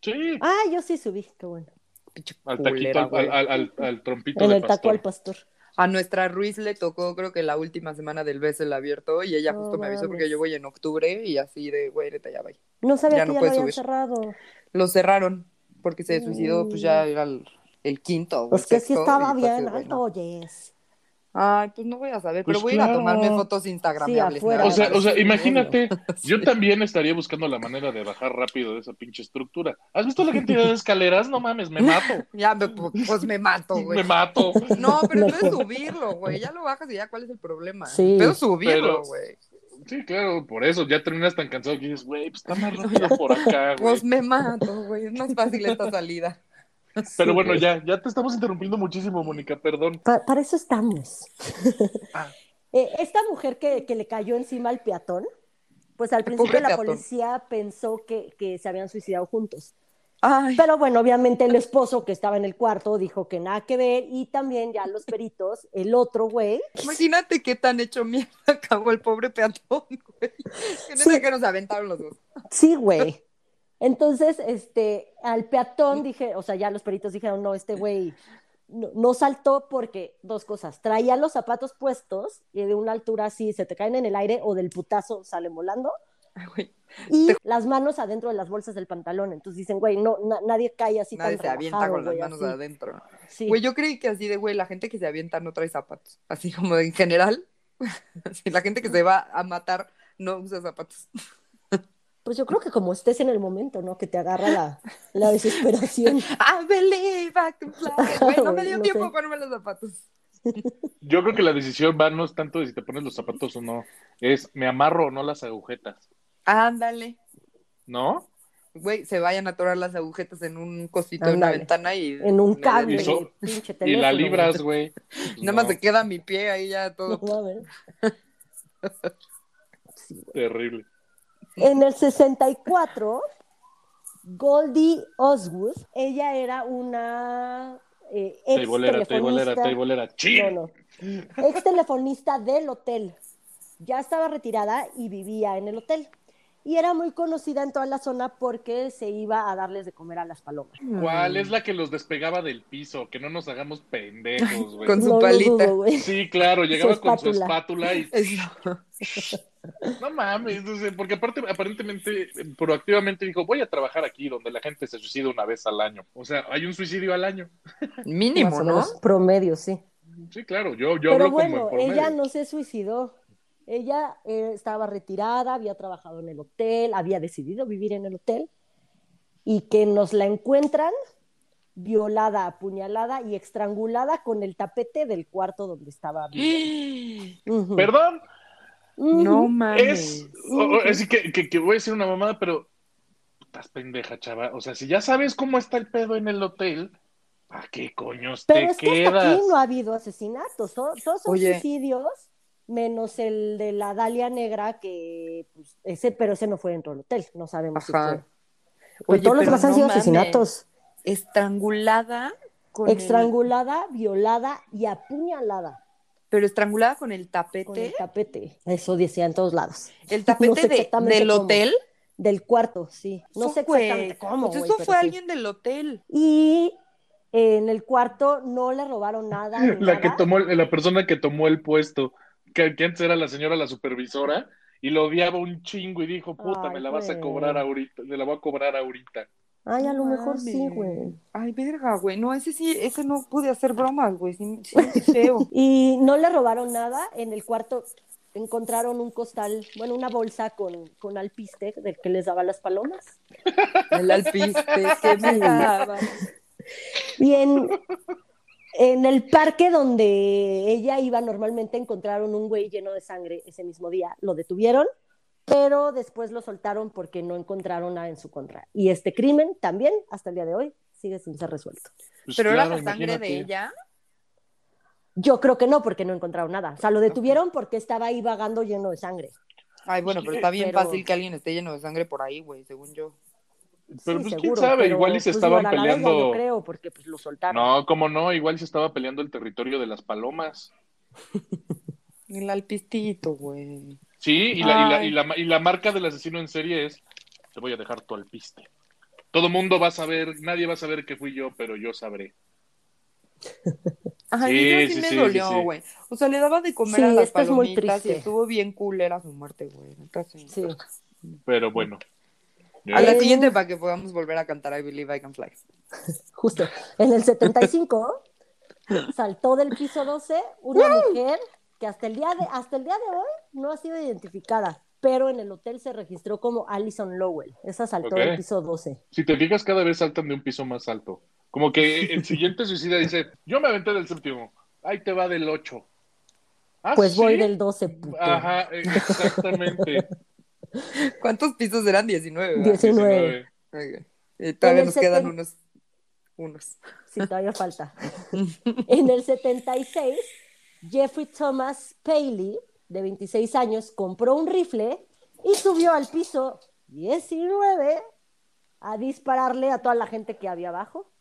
sí, Ah, yo sí subí, qué bueno. Pinche al taquito, culera, al, güey. al, al- al trompito En de el taco pastor. al pastor. A nuestra Ruiz le tocó, creo que la última semana del Bessel abierto y ella justo me avisó porque yo voy en octubre y así de, güey, neta, ya va. No sabía Ya que no ya lo puede habían subir. cerrado. Lo cerraron porque se suicidó, pues ya era el, el quinto. Pues el que sí estaba bien alto, oyes. Ay, pues no voy a saber, Pues pero voy a ir a claro. tomarme fotos instagramables. afuera. nada O sea, o sea, Sí, imagínate, yo Sí. también estaría buscando la manera de bajar rápido de esa pinche estructura. ¿Has visto la cantidad de escaleras? No mames, me mato. Ya, me- pues me mato, güey. Me mato. No, pero No. puedes subirlo, güey. Ya lo bajas y ya, ¿cuál es el problema? Sí. Pero subirlo, güey. Sí, claro, por eso ya terminas tan cansado que dices, güey, pues está más rápido por acá, güey. Pues me mato, güey. Es más fácil esta salida. Pero bueno, ya, ya te estamos interrumpiendo muchísimo, Mónica, perdón. Pa- para eso estamos. Ah. Eh, esta mujer que, que le cayó encima al peatón, pues al Pobre principio la peatón. policía pensó que, que se habían suicidado juntos. Ay, Pero bueno, obviamente el esposo que estaba en el cuarto dijo que nada que ver y también ya los peritos, el otro güey, imagínate qué tan hecho mierda acabó el pobre peatón, güey. Que neta Sí. que nos aventaron los dos. sí, güey. Entonces, este, al peatón dije, o sea, ya los peritos dijeron, no, este güey no, no saltó porque dos cosas, traía los zapatos puestos y de una altura así se te caen en el aire o del putazo salen volando Ay, y las manos adentro de las bolsas del pantalón. Entonces dicen, güey, no, na- nadie cae así Nadie tan se avienta con las manos así. adentro. Sí. Güey, yo creí que así de, güey, la gente que se avienta no trae zapatos. Así como en general. La gente que se va a matar no usa zapatos. Pues yo creo que como estés en el momento, ¿no? Que te agarra la, la desesperación. I believe I can fly. Güey, no me dio No tiempo sé. ponerme los zapatos. Yo creo que la decisión va no es tanto de si te pones los zapatos o no, es me amarro o no las agujetas, Ándale. ¿no? Güey, se vayan a atorar las agujetas en un cosito de una ventana y... En un cable, Y so- pinche Y la libras, güey. Pues Nada más te queda mi pie ahí ya todo. No mames. Sí, güey. Terrible. En el 64, Goldie Oswood, ella era una eh, ex Teibolera, telefonista. teibolera. ¡Chin! No, no. Ex telefonista del hotel. Ya estaba retirada y vivía en el hotel. Y era muy conocida en toda la zona porque se iba a darles de comer a las palomas. ¿Cuál es la que los despegaba del piso? Que no nos hagamos pendejos, güey. Con su No palita. dudo, güey. Sí, claro, llegaba Su con su espátula. y Eso. no mames, no sé, porque aparte aparentemente proactivamente dijo, voy a trabajar aquí donde la gente se suicida una vez al año. O sea, hay un suicidio al año. Mínimo, ¿no? Promedio, sí. Sí, claro, yo, yo Pero hablo bueno, como en promedio. ella no se suicidó. Ella eh, estaba retirada, había trabajado en el hotel, había decidido vivir en el hotel y que nos la encuentran violada, apuñalada y estrangulada con el tapete del cuarto donde estaba. viviendo. Perdón. No mames. es, que, que, que voy a decir una mamada, pero estás pendeja, chava. O sea, si ya sabes cómo está el pedo en el hotel, ¿para qué coños Pero te es que hasta aquí no ha habido asesinatos, to- todos son Oye. suicidios, menos el de la Dalia Negra, que pues, ese, pero ese no fue dentro del hotel, no sabemos si Ajá. fue. Pero Oye, todos los demás han sido asesinatos. Estrangulada con el- Estrangulada, violada y apuñalada Pero estrangulada con el con el tapete. tapete. Eso decía en todos lados. El tapete No sé de- exactamente del cómo. hotel. Del cuarto, sí. No Eso, sé exactamente cómo. Pues eso fue sí. alguien del hotel. Y en el cuarto no le robaron nada. La que tomó, la persona que tomó el puesto que, que antes era la señora la supervisora, y lo odiaba un chingo y dijo, puta, Ay, me la vas a cobrar ahorita, me la voy a cobrar ahorita. Ay, a lo mejor sí, güey. Ay, verga, güey. No, ese sí, ese no pude hacer bromas, güey. Sí, sí. Y no le robaron nada. En el cuarto encontraron un costal, bueno, una bolsa con, con alpiste del que les daba las palomas. El alpiste que me daba. Y en, el parque donde ella iba, normalmente encontraron un güey lleno de sangre ese mismo día. Lo detuvieron, pero después lo soltaron porque no encontraron nada en su contra. Y este crimen también, hasta el día de hoy, sigue sin ser resuelto. Pues Pero claro, era la sangre de ella. Yo creo que no, porque no encontraron nada. O sea, lo detuvieron porque estaba ahí vagando lleno de sangre. Ay, bueno, pero está bien Pero- fácil que alguien esté lleno de sangre por ahí, güey, según yo. Pero Sí, pues quién sabe, pero, igual y se pues, estaban ella, peleando. yo creo, porque pues lo soltaron. No, cómo no, igual se estaba peleando el territorio de las palomas. El alpistito, güey. Sí, y la, y, la, y, la, y la marca del asesino en serie es, te voy a dejar tu alpiste. Todo mundo va a saber, nadie va a saber que fui yo, pero yo sabré. Ay, Sí, eso sí, sí, me sí, dolió, sí, sí. güey. O sea, le daba de comer Sí, a las es muy palomitas y triste. estuvo bien cool, era su muerte, güey. Sí. Pero bueno. A la siguiente para que podamos volver a cantar I Believe I Can Fly. Justo. En el 75 saltó del piso 12 una mujer que hasta el día de hasta el día de hoy no ha sido identificada, pero en el hotel se registró como Alison Lowell. Esa saltó del piso 12. Si te fijas, cada vez saltan de un piso más alto. Como que el siguiente suicida dice, yo me aventé del séptimo, ahí te va del 8. Ah, Pues ¿sí? voy del 12, puto. Ajá, exactamente. ¿Cuántos pisos eran? 19, ¿verdad? 19. Ok. Y todavía nos quedan seten- unos. Unos. Sí, todavía falta. En el 76, Jeffrey Thomas Paley, de 26 años, compró un rifle y subió al piso 19 a dispararle a toda la gente que había abajo.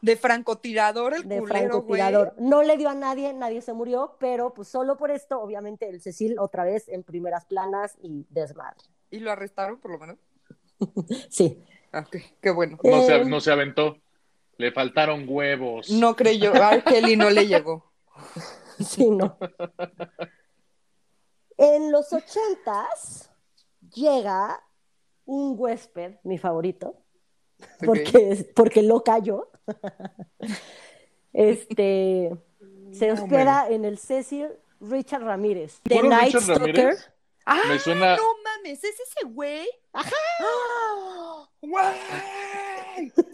De francotirador, el de culero, güey. francotirador. No le dio a nadie, nadie se murió, pero pues solo por esto, obviamente, el Cecil otra vez en primeras planas y desmadre. ¿Y lo arrestaron, por lo menos? Sí. Ah, ok, qué bueno. No se, Eh. no se aventó. Le faltaron huevos. No creyó. A Kelly no le llegó. Sí, no. En los ochentas llega un huésped, mi favorito, porque, porque lo cayó. Este se No, hospeda en el Cecil Richard Ramírez. The ¿Puro Night Richard Stalker. Ramírez? ¡Ah! Me suena- No mames, ¿es ese güey? ¡Ajá! ¡Güey!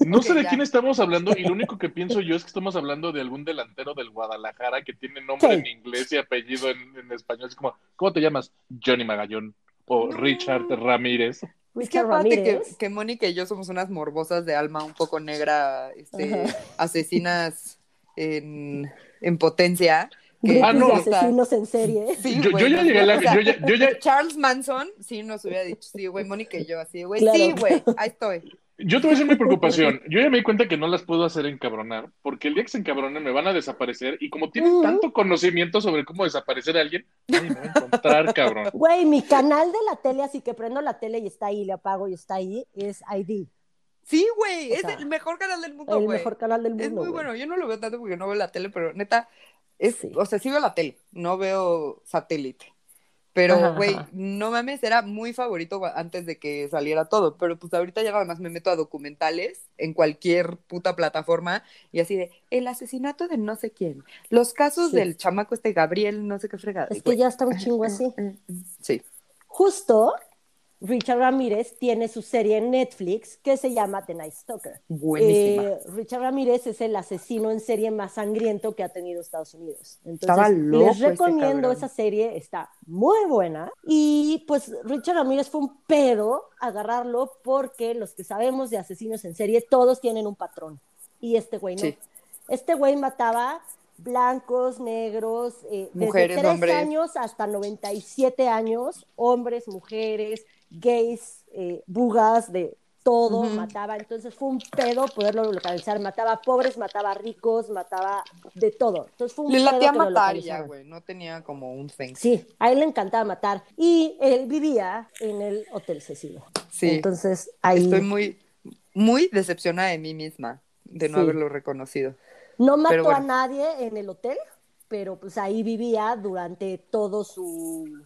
No sé de ya. quién estamos hablando y lo único que pienso yo es que estamos hablando de algún delantero del Guadalajara que tiene nombre Sí. en inglés y apellido en, en español. Es como, ¿cómo te llamas? Johnny Magallón o No. Richard Ramírez. Es que aparte que, Ramírez. que Mónica y yo somos unas morbosas de alma un poco negra, este, asesinas en, en potencia. Que Ah, no. asesinos en serie. Sí, Yo, ya llegué a la... o sea, yo ya- yo ya- Charles Manson, sí nos hubiera dicho, sí, güey, Mónica y yo, así, güey, Claro. sí, güey, ahí estoy. Yo te voy a decir mi preocupación. Yo ya me di cuenta que no las puedo hacer encabronar, porque el día que se encabronen me van a desaparecer y como tienen tanto conocimiento sobre cómo desaparecer a alguien, nadie me va a encontrar, cabrón. Güey, mi canal de la tele, así que prendo la tele y está ahí, le apago y está ahí, es ID, Sí, güey, es sea, el mejor canal del mundo, el güey. mejor canal del mundo. Es muy bueno, yo no lo veo tanto porque no veo la tele, pero neta, es, Sí. o sea, sí veo la tele, no veo satélite. Pero, güey, no mames, era muy favorito antes de que saliera todo, pero pues ahorita ya nada más me meto a documentales en cualquier puta plataforma y así de, el asesinato de no sé quién, los casos Sí. del chamaco este Gabriel, no sé qué fregada. Es que ya está un chingo así. Sí. Justo, Richard Ramírez tiene su serie en Netflix que se llama The Night Stalker. Eh, Richard Ramírez es el asesino en serie más sangriento que ha tenido Estados Unidos. Entonces, les ese recomiendo esa serie, está muy buena. Y pues Richard Ramírez fue un pedo agarrarlo porque los que sabemos de asesinos en serie, todos tienen un patrón. Y este güey no. Sí. Este güey mataba blancos, negros, eh, Mujeres, desde 3 hombres. años hasta 97 años, hombres, mujeres, gays, eh, bugas, de todo, mataba. Entonces fue un pedo poderlo localizar. Mataba pobres, mataba ricos, mataba de todo. Entonces fue un Le pedo matar ya, güey, no tenía como un thing. Sí, a él le encantaba matar. Y él vivía en el Hotel Cecilio. Sí. Entonces ahí Estoy muy, muy decepcionada de mí misma de no Sí. haberlo reconocido. no mató bueno. a nadie en el hotel, pero pues ahí vivía durante todo su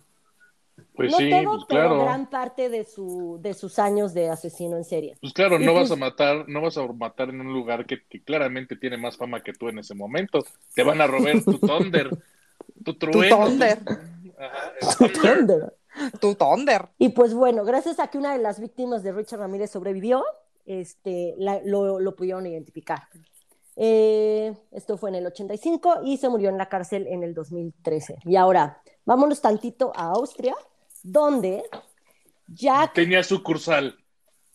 Pues no sí, todo, pues pero claro. gran parte de su de sus años de asesino en serie. Pues claro, no vas pues- a matar, no vas a matar en un lugar que, que claramente tiene más fama que tú en ese momento. Te van a robar tu Thunder, tu Tu trueno. Thunder. Ajá, el Thunder. Tu Thunder. Y pues bueno, gracias a que una de las víctimas de Richard Ramírez sobrevivió, este, la- lo, lo pudieron identificar. Eh, esto fue en el 85 y se murió en la cárcel en el 2013. Y ahora, vámonos tantito a Austria, donde Jack, Tenía sucursal.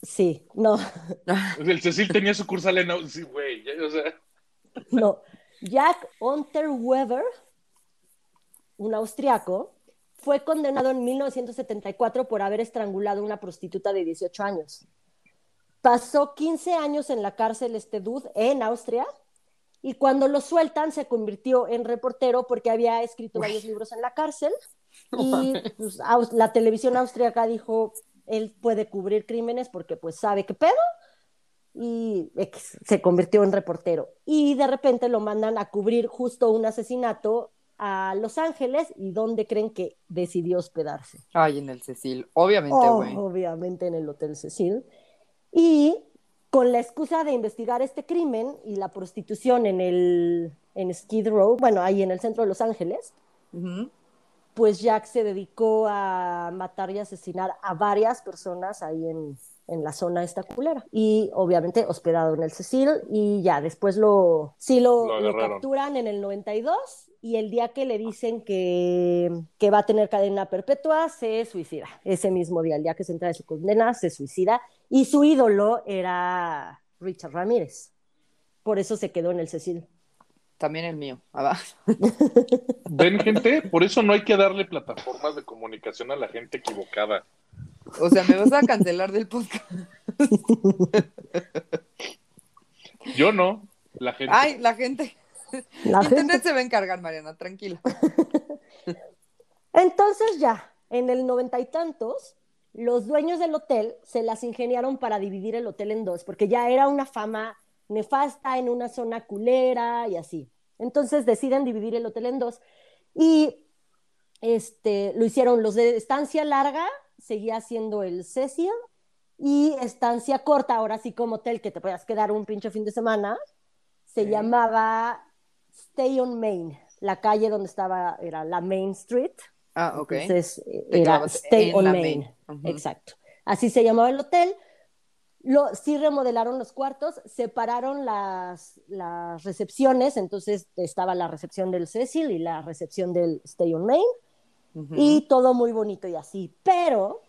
sí, no, El Cecil tenía sucursal en sí, güey, ya, o sea, no, Jack Unterweber, un austriaco, fue condenado en 1974 por haber estrangulado a una prostituta de 18 años. Pasó 15 años en la cárcel este dude en Austria y cuando lo sueltan se convirtió en reportero porque había escrito varios libros en la cárcel y pues, la televisión austriaca dijo él puede cubrir crímenes porque pues sabe qué pedo y se convirtió en reportero y de repente lo mandan a cubrir justo un asesinato a Los Ángeles y dónde creen que decidió hospedarse. Ay, en el Cecil. Obviamente, Oh, güey. obviamente en el Hotel Cecil. Y con la excusa de investigar este crimen y la prostitución en el en Skid Row, bueno, ahí en el centro de Los Ángeles, Ujú. Pues Jack se dedicó a matar y asesinar a varias personas ahí en, en la zona esta culera. Y obviamente hospedado en el Cecil y ya después lo, sí lo, Lo capturan en el 92 y el día que le dicen que, que va a tener cadena perpetua se suicida. Ese mismo día, el día que se entra de su condena, se suicida y su ídolo era Richard Ramírez. Por eso se quedó en el Cecil. También el mío. Ah, va. ven gente, por eso no hay que darle plataformas de comunicación a la gente equivocada. O sea, me vas a cancelar del podcast. Yo no, la gente. Ay, la gente. La gente se va a encargar, Mariana, tranquila. Entonces ya, en el noventa y tantos, los dueños del hotel se las ingeniaron para dividir el hotel en dos, porque ya era una fama nefasta en una zona culera y así. Entonces deciden dividir el hotel en dos y este, lo hicieron los de estancia larga, seguía siendo el Cecil, y estancia corta, ahora sí como hotel que te puedas quedar un pinche fin de semana, se llamaba Stay on Main, la calle donde estaba, era la Main Street, Ah, ok. entonces era Stay on Main. Exacto. Así se llamaba el hotel. Lo, sí remodelaron los cuartos, separaron las, las recepciones, entonces estaba la recepción del Cecil y la recepción del Stay on Main, y todo muy bonito y así. Pero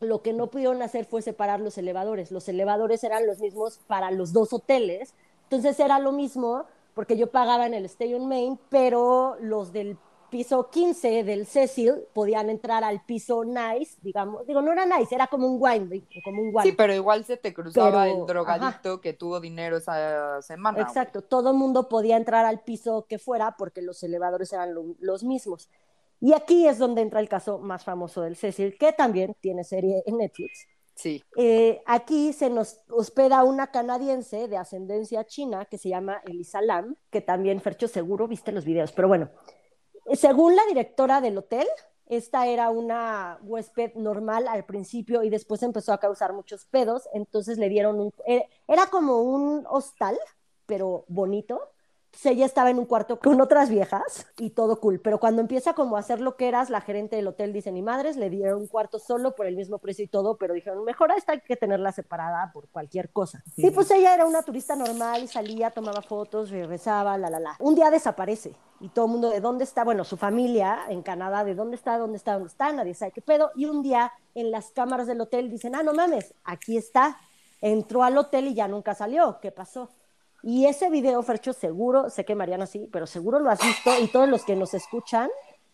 lo que no pudieron hacer fue separar los elevadores. Los elevadores eran los mismos para los dos hoteles, entonces era lo mismo porque yo pagaba en el Stay on Main, pero los del piso 15 del Cecil podían entrar al piso nice, digamos, digo, no era nice, era como un wine, como un wine. Sí, pero igual se te cruzaba Pero, el drogadicto que tuvo dinero esa semana. güey. Exacto, todo el mundo podía entrar al piso que fuera porque los elevadores eran lo- los mismos. Y aquí es donde entra el caso más famoso del Cecil, que también tiene serie en Netflix. Sí. Eh, aquí se nos hospeda una canadiense de ascendencia china que se llama Elisa Lam, que también, Fercho, seguro viste los videos, pero bueno, según la directora del hotel, esta era una huésped normal al principio y después empezó a causar muchos pedos, entonces le dieron un... eh, Era como un hostal, pero bonito. Ella estaba en un cuarto con otras viejas y todo cool, pero cuando empieza como a hacer lo que eras, la gerente del hotel dice, ni madres, le dieron un cuarto solo por el mismo precio y todo, pero dijeron, mejor a esta hay que tenerla separada por cualquier cosa. Sí, pues ella era una turista normal y salía, tomaba fotos, regresaba, la, la, la. Un día desaparece y todo el mundo, ¿de dónde está? Bueno, su familia en Canadá, ¿de dónde está? ¿Dónde está? ¿Dónde está? Nadie sabe qué pedo. Y un día en las cámaras del hotel dicen, ah, no mames, aquí está. Entró al hotel y ya nunca salió. ¿Qué pasó? Y ese video, Fercho, seguro, sé que Mariana sí, pero seguro lo has visto y todos los que nos escuchan,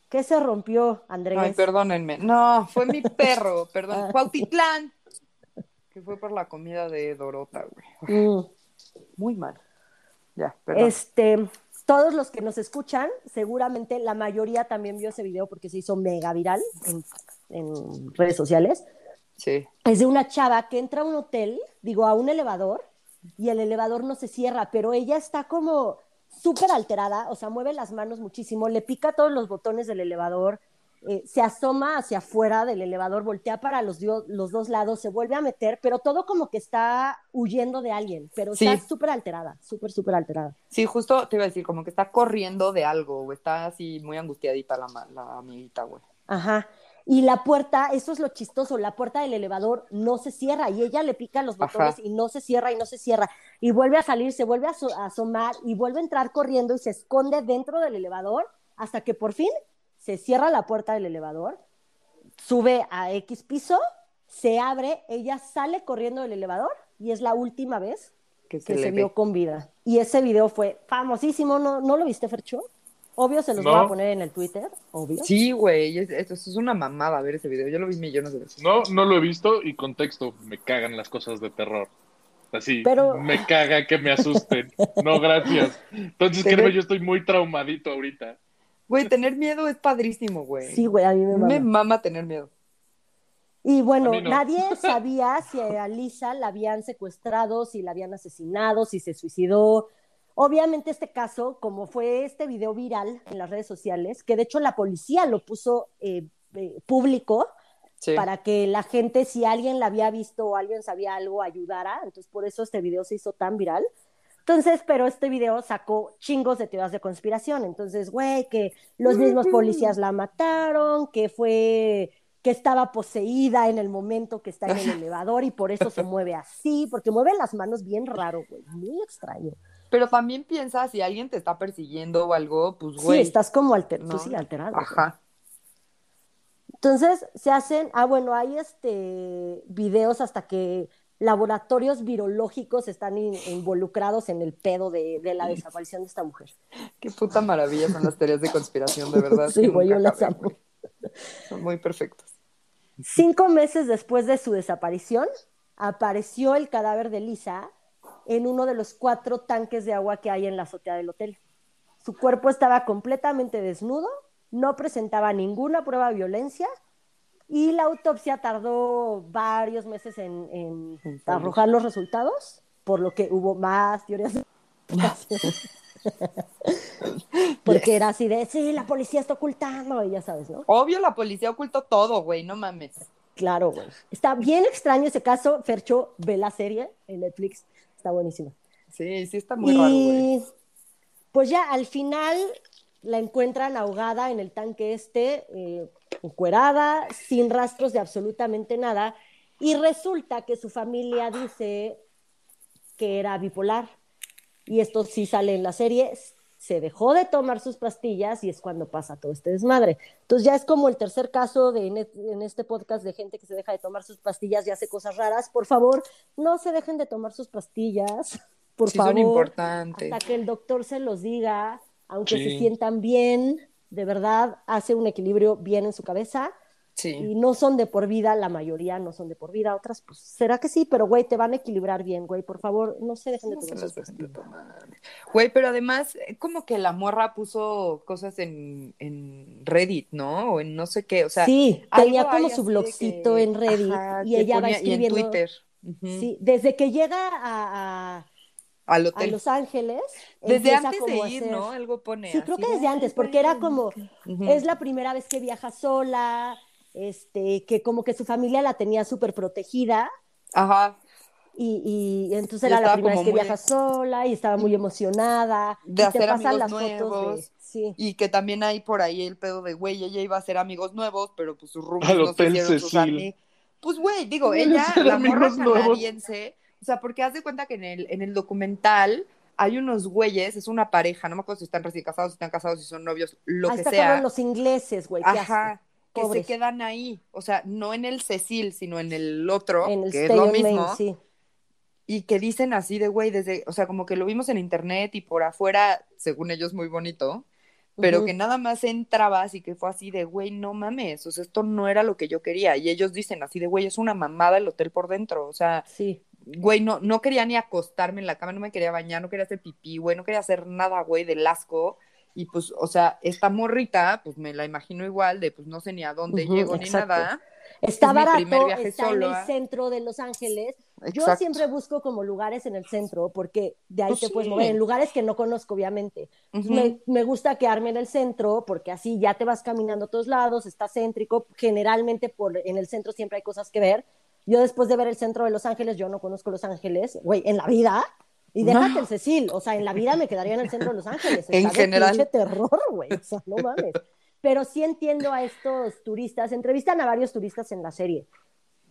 ¿qué se rompió, Andrés? Ay, perdónenme. No, fue mi perro, Ah. perdón. Cuautitlán. Que fue por la comida de Dorota, güey. Mm. Muy mal. Ya, perdón. Este, todos los que nos escuchan, seguramente la mayoría también vio ese video porque se hizo mega viral en, en redes sociales. Sí. Es de una chava que entra a un hotel, digo, a un elevador, y el elevador no se cierra, pero ella está como súper alterada, o sea, mueve las manos muchísimo, le pica todos los botones del elevador, eh, se asoma hacia afuera del elevador, voltea para los, los dos lados, se vuelve a meter, pero todo como que está huyendo de alguien, pero Sí. está súper alterada, súper, súper alterada. Sí, justo te iba a decir, como que está corriendo de algo, o está así muy angustiadita la, la amiguita, güey. Ajá. Y la puerta, eso es lo chistoso, la puerta del elevador no se cierra y ella le pica los botones Ajá. y no se cierra y no se cierra. Y vuelve a salir, se vuelve a, aso- a asomar y vuelve a entrar corriendo y se esconde dentro del elevador hasta que por fin se cierra la puerta del elevador, sube a X piso, se abre, ella sale corriendo del elevador y es la última vez Que se que se vio con vida. Y ese video fue famosísimo, ¿no, ¿no lo viste, Fercho? Obvio se los No. voy a poner en el Twitter, obvio. Sí, güey, es, es- es una mamada ver ese video. Yo lo vi millones de veces. No, no lo he visto y contexto, me cagan las cosas de terror. Así, Pero- me caga que me asusten. No, gracias. Entonces, Tener- créeme, yo estoy muy traumadito ahorita. Güey, tener miedo es padrísimo, güey. Sí, güey, a mí me mama. Me mama tener miedo. Y bueno, no. nadie sabía si a Lisa la habían secuestrado, si la habían asesinado, si se suicidó. Obviamente este caso, como fue este video viral en las redes sociales, que de hecho la policía lo puso eh, eh, público Sí. para que la gente, si alguien la había visto o alguien sabía algo, ayudara. Entonces por eso este video se hizo tan viral. Entonces, pero este video sacó chingos de teorías de conspiración. Entonces, güey, que los mismos policías la mataron, que fue, que estaba poseída en el momento que está en el elevador y por eso se mueve así, porque mueve las manos bien raro, güey, muy extraño. Pero también piensa, si alguien te está persiguiendo o algo, pues, Sí, güey. estás como alter no. sí, alterado. güey. Ajá. Entonces se hacen, ah, bueno, hay este videos hasta que laboratorios virológicos están in- involucrados en el pedo de, de la desaparición de esta mujer. Qué puta maravilla son las teorías de conspiración, de verdad. Sí, güey, yo las amo. güey. Son muy perfectas. Cinco meses después de su desaparición, apareció el cadáver de Lisa en uno de los cuatro tanques de agua que hay en la azotea del hotel. Su cuerpo estaba completamente desnudo, no presentaba ninguna prueba de violencia y la autopsia tardó varios meses en, en arrojar los resultados, por lo que hubo más teorías. Porque era así de, sí, la policía está ocultando, y ya sabes, ¿no? Obvio, la policía ocultó todo, güey, no mames. Claro, güey. Está bien extraño ese caso. Fercho, ve la serie en Netflix. Está buenísima. Sí, sí está muy raro, güey. pues ya al final la encuentran ahogada en el tanque este, eh, encuerada, sin rastros de absolutamente nada. Y resulta que su familia dice que era bipolar. Y esto sí sale en la serie. Se dejó de tomar sus pastillas y es cuando pasa todo este desmadre. Entonces ya es como el tercer caso de, en et- en este podcast de gente que se deja de tomar sus pastillas y hace cosas raras. Por favor, no se dejen de tomar sus pastillas. Por sí favor son importantes. hasta que el doctor se los diga, aunque Sí. se sientan bien, de verdad hace un equilibrio bien en su cabeza Sí. y no son de por vida, la mayoría no son de por vida, otras pues será que sí, pero güey, te van a equilibrar bien, güey, por favor, no se dejen de No tomar de. Güey, pero además, eh, como que la morra puso cosas en, en Reddit, ¿no? O en no sé qué, o sea. sí, tenía como su blogcito que- en Reddit ajá, y ella va ponía- Y en escribiendo. Twitter. Sí, desde que llega a, a- Al a hotel. Los Ángeles, Desde antes como a de ir, hacer- ¿no? Algo pone. Sí, creo que de, desde "Ay, antes, porque era como, es la primera vez que viaja sola, este, que como que su familia la tenía súper protegida Ajá. y, y entonces Y era la primera vez que muy- viaja sola y estaba muy emocionada. De y hacer te pasan amigos las fotos nuevos. de, sí, Y que también hay por ahí el pedo de, güey, ella iba a hacer amigos nuevos, pero pues sus Al no se hicieron sus amigos. Pues, güey, digo, ella, la morra canadiense, o sea, porque haz de cuenta que en el, en el documental hay unos güeyes, es una pareja, no me acuerdo si están recién casados, si están casados, si son novios, lo ahí que sea. los ingleses, güey. Ajá, que Pobres. se quedan ahí, o sea, no en el Cecil, sino en el otro, en el que es lo Main, mismo, sí. y que dicen así de, güey, desde, o sea, como que lo vimos en internet y por afuera, según ellos, muy bonito, pero que nada más entrabas y que fue así de, güey, no mames, o sea, esto no era lo que yo quería, y ellos dicen así de, güey, es una mamada el hotel por dentro, o sea, Sí, güey, no, no quería ni acostarme en la cama, no me quería bañar, no quería hacer pipí, güey, no quería hacer nada, güey, del asco. Y pues, o sea, esta morrita, pues me la imagino igual, de pues no sé ni a dónde llego exacto. ni nada. Está Es barato, está solo, en el centro de Los Ángeles. Yo siempre busco como lugares en el centro, porque de ahí Pues te puedes sí. mover, en lugares que no conozco, obviamente. Me, me gusta quedarme en el centro, porque así ya te vas caminando a todos lados, está céntrico. Generalmente por, en el centro siempre hay cosas que ver. Yo después de ver el centro de Los Ángeles, yo no conozco Los Ángeles, güey, en la vida. Y déjate el Cecil, o sea, en la vida me quedaría en el centro de Los Ángeles. En general. pinche terror, güey, o sea, no mames. Pero sí entiendo a estos turistas, entrevistan a varios turistas en la serie.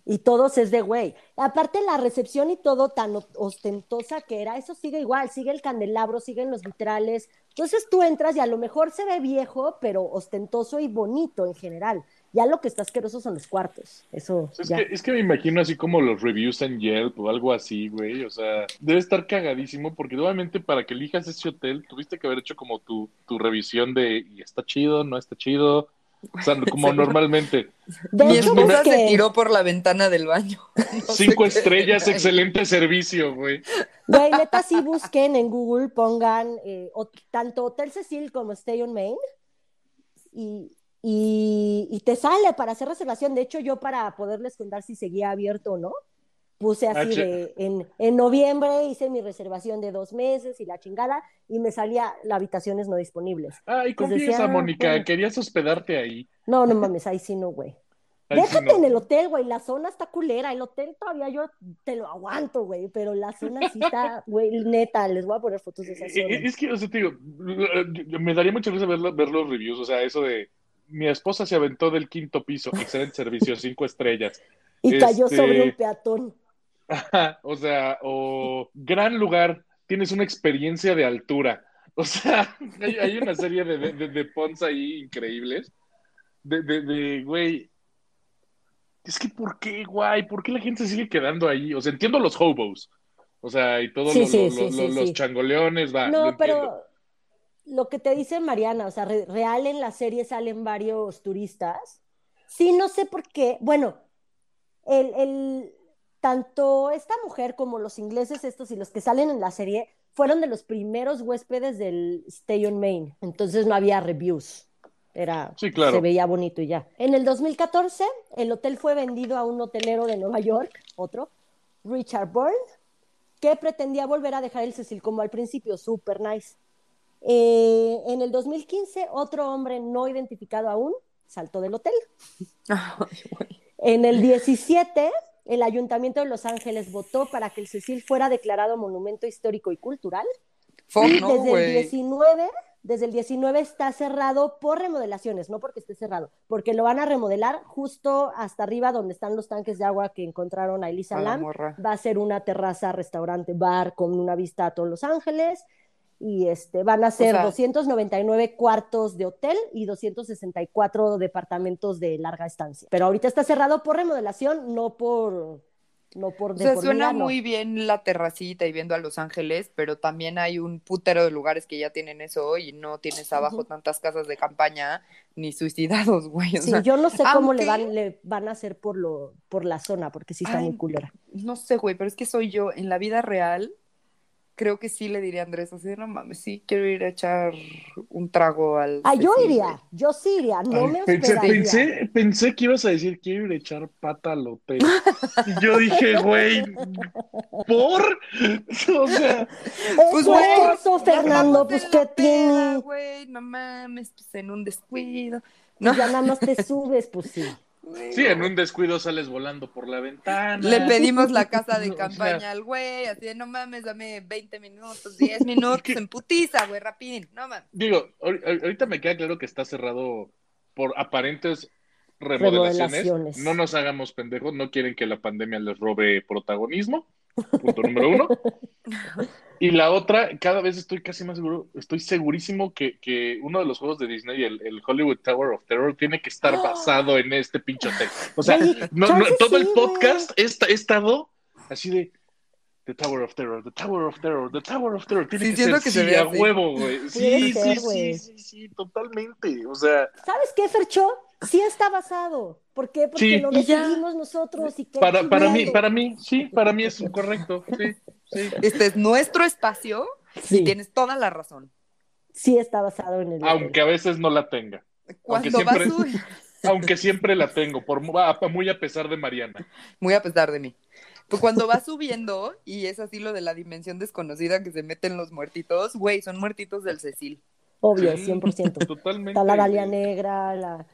Y todos es de güey. Aparte la recepción y todo tan ostentosa que era, eso sigue igual, sigue el candelabro, siguen los vitrales. Entonces tú entras y a lo mejor se ve viejo, pero ostentoso y bonito en general. Ya lo que está asqueroso son los cuartos. Eso Es ya. que, es que me imagino así como los reviews en Yelp o algo así, güey. O sea, debe estar cagadísimo porque obviamente para que elijas ese hotel tuviste que haber hecho como tu, tu revisión de ¿y está chido? ¿No está chido? O sea, como normalmente. De Mi hecho, esposa se busqué- tiró por la ventana del baño. No Cinco estrellas, excelente servicio, güey. Güey, neta, sí busquen en Google, pongan eh, o- tanto Hotel Cecil como Stay on Main y, y, y te sale para hacer reservación. De hecho, yo para poderles contar si seguía abierto o no, puse así H. de, en, en noviembre hice mi reservación de dos meses y la chingada y me salía las habitaciones no disponibles. Ay, Pues confiesa, decía, Mónica. bueno. Querías hospedarte ahí. No, no mames, ahí sí no, güey. Ay, Déjate no. en el hotel, güey, la zona está culera, el hotel todavía yo te lo aguanto, güey, pero la zona sí está, güey, neta, les voy a poner fotos de esa zona. Es que, o sea, te digo, me daría mucha risa ver, ver los reviews, o sea, eso de mi esposa se aventó del quinto piso, excelente servicio, cinco estrellas. Y cayó este- sobre un peatón. O sea, o gran lugar, tienes una experiencia de altura. O sea, hay, hay una serie de, de, de Pons ahí increíbles. De, de, de, güey. Es que, ¿por qué, guay? ¿Por qué la gente sigue quedando ahí? O sea, entiendo los hobos. O sea, y todos Sí, los, sí, los- sí, los- sí, los sí. changoleones, va. No, entiendo. Lo que te dice Mariana, o sea, re- real en la serie salen varios turistas. Sí, no sé por qué. Bueno, el, el- tanto esta mujer como los ingleses estos y los que salen en la serie fueron de los primeros huéspedes del Stay on Main. Entonces no había reviews. Era, Sí, claro. se veía bonito y ya. En el 2014, el hotel fue vendido a un hotelero de Nueva York, otro, Richard Byrne, que pretendía volver a dejar el Cecil como al principio, super nice. Eh, en el 2015, otro hombre no identificado aún saltó del hotel. En el 17, el Ayuntamiento de Los Ángeles votó para que el Cecil fuera declarado Monumento Histórico y Cultural. Fuck, y no, desde el güey. 19, desde el 19 está cerrado por remodelaciones, no porque esté cerrado, porque lo van a remodelar justo hasta arriba donde están los tanques de agua que encontraron a Elisa A Lam. Va a ser una terraza, restaurante, bar con una vista a todos Los Ángeles. Y este, van a ser sea- 299 cuartos de hotel y 264 departamentos de larga estancia. Pero ahorita está cerrado por remodelación, no por, no por O sea, suena no. muy bien la terracita y viendo a Los Ángeles, pero también hay un putero de lugares que ya tienen eso y no tienes abajo Ujú. tantas casas de campaña ni suicidados, güey. O Sí, sea, yo no sé cómo le aunque- van, le van a hacer por lo, por la zona, porque sí está Ay, muy culera. no sé, güey, pero es que soy yo. En la vida real, creo que sí le diría a Andrés así, no mames, sí quiero ir a echar un trago al. Ah, yo iría, güey". yo sí iría, no Ay, me pensé, pensé, pensé que ibas a decir quiero ir a echar pata al hotel. Y yo dije, güey, ¿por? O sea, Es Pues, güey, Fernando, pues qué tiene. güey, no mames, pues en un descuido. No, Ya nada más te subes, pues sí. Sí, en un descuido sales volando por la ventana. Le pedimos la casa de O sea, campaña al güey, así de no mames, dame 20 minutos, 10 minutos, en putiza, güey, rapidín, no mames. Digo, ahor- ahorita me queda claro que está cerrado por aparentes remodelaciones. Remodelaciones. No nos hagamos pendejos, no quieren que la pandemia les robe protagonismo. Punto número uno. Y la otra, cada vez estoy casi más seguro, estoy segurísimo que, que uno de los juegos de Disney, el, el Hollywood Tower of Terror, tiene que estar basado en este pinche hotel. O sea, no, no, todo el podcast he, esta- he estado así de The Tower of Terror, The Tower of Terror, The Tower of Terror. Tiene Sí, que ser que se sí, a así. huevo, güey. Sí, ser, sí, sí, sí, sí, totalmente. O sea, ¿Sabes qué, Fercho? Sí está basado. ¿Por qué? Porque Sí. lo ya. decidimos nosotros. Y qué para, para mí, para mí, sí, para mí es correcto. Sí, sí. Este es nuestro espacio Sí, y tienes toda la razón. sí está basado en el. Aunque a veces no la tenga. Cuando siempre- vas, Aunque siempre la tengo, por muy a pesar de Mariana. Muy a pesar de mí. Pues cuando va subiendo, y es así lo de la dimensión desconocida que se meten los muertitos, güey, son muertitos del Cecil. Obvio, Sí, 100%. Totalmente. Está la Dalia. Negra, la,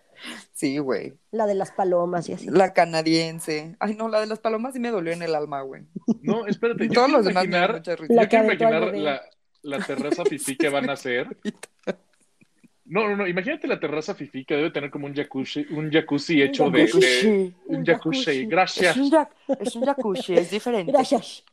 Sí, güey. la de las palomas y así. La canadiense. Ay, no, la de las palomas sí me dolió en el alma, güey. No, espérate, yo Todos los demás me dan imaginar, mucha risa. La yo quiero que aventó al imaginar bebé. la, la terraza fifí que van a hacer. No, no, no, imagínate la terraza fifí que debe tener como un jacuzzi, un jacuzzi hecho de, de- Un un jacuzzi, jacuzzi. gracias. Un, es un jacuzzi, es diferente. Gracias.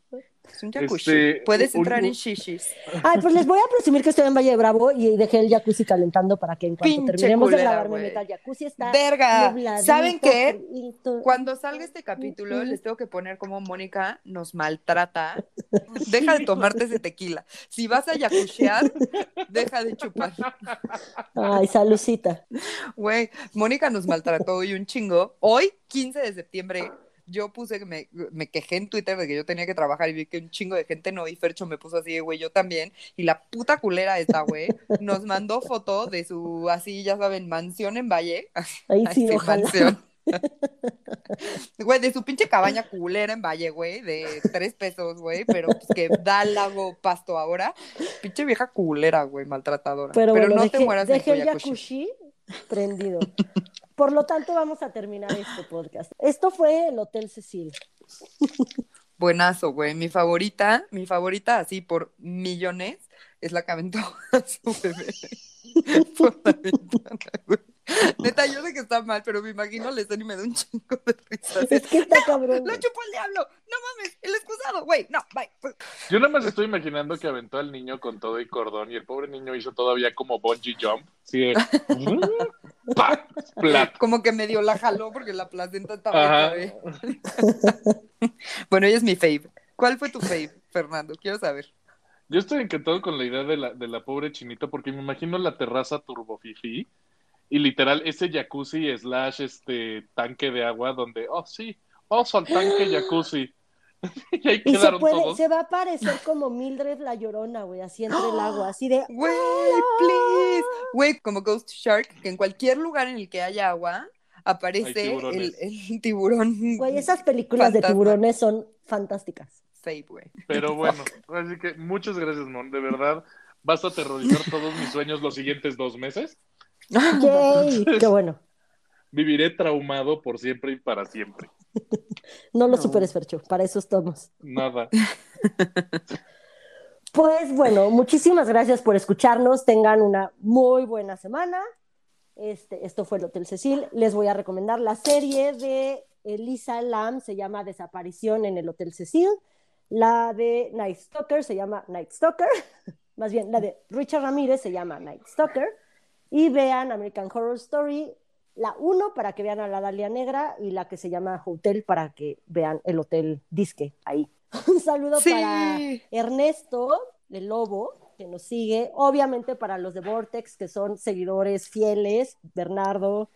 Es un jacuzzi. Este, Puedes un- entrar un- en shishis. Ay, pues les voy a presumir que estoy en Valle de Bravo y dejé el jacuzzi calentando para que en cuanto Pinche terminemos de culera, grabar me meta jacuzzi. Está Verga. ¿Saben qué? frito. Cuando salga este capítulo, les tengo que poner como Mónica nos maltrata. Deja de tomarte ese tequila. Si vas a yacuchear, deja de chupar. Ay, salucita. Güey, Mónica nos maltrató hoy un chingo. Hoy, 15 de septiembre, yo puse que me, me quejé en Twitter de que yo tenía que trabajar y vi que un chingo de gente no, y Fercho me puso así de, güey, yo también. Y la puta culera esta, güey, nos mandó foto de su, así, ya saben, mansión en Valle. Ahí sí, Así, ojalá. mansión. Güey, de su pinche cabaña culera en Valle, güey, de tres pesos, güey, pero pues que da lago pasto ahora. Pinche vieja culera, güey, maltratadora. Pero, bueno, no dejé, te mueras el jacuzzi. Prendido. Por lo tanto, vamos a terminar este podcast. Esto fue el Hotel Cecil. Buenazo, güey. Mi favorita, mi favorita así por millones, es la que aventó a su bebé por la ventana, güey. Neta, yo sé que está mal, pero me imagino la escena y me da un chingo de risa. Es que está cabrón. ¡Lo chupó el diablo! ¡No mames! ¡El excusado! Güey, no, bye. Yo nada más estoy imaginando que aventó al niño con todo y cordón y el pobre niño hizo todavía como bungee jump. Sí, de... ¡Pa! Plat. Como que medio la jaló porque la placenta estaba. Bueno, ella es mi fave. ¿Cuál fue tu fave, Fernando? Quiero saber. Yo estoy encantado con la idea de la, de la pobre chinita porque me imagino la terraza turbo fifi y literal ese jacuzzi slash este tanque de agua donde, oh sí, vamos al tanque jacuzzi. y ahí Y se, quedaron puede, todos. se va a parecer como Mildred la llorona, güey, así entre el agua, así de. Güey, please. Güey, como Ghost Shark, que en cualquier lugar en el que haya agua aparece el, tiburón. Güey, esas películas de tiburones son fantásticas. Fave, güey. Pero bueno, así que muchas gracias, Mon. De verdad, vas a aterrorizar todos mis sueños los siguientes dos meses. ¡Yay! ¡Qué bueno! Viviré traumado por siempre y para siempre. No lo superes, para eso estamos. Nada. Pues bueno, muchísimas gracias por escucharnos. Tengan una muy buena semana. Este, esto fue el Hotel Cecil. Les voy a recomendar la serie de Elisa Lam, se llama Desaparición en el Hotel Cecil. La de Night Stalker se llama Night Stalker. Más bien, la de Richard Ramírez se llama Night Stalker. Y vean American Horror Story, la 1 para que vean a la Dalia Negra y la que se llama Hotel para que vean el Hotel Disque ahí. Un saludo Sí. para Ernesto, el lobo, que nos sigue. Obviamente para los de Vortex, que son seguidores fieles. Bernardo.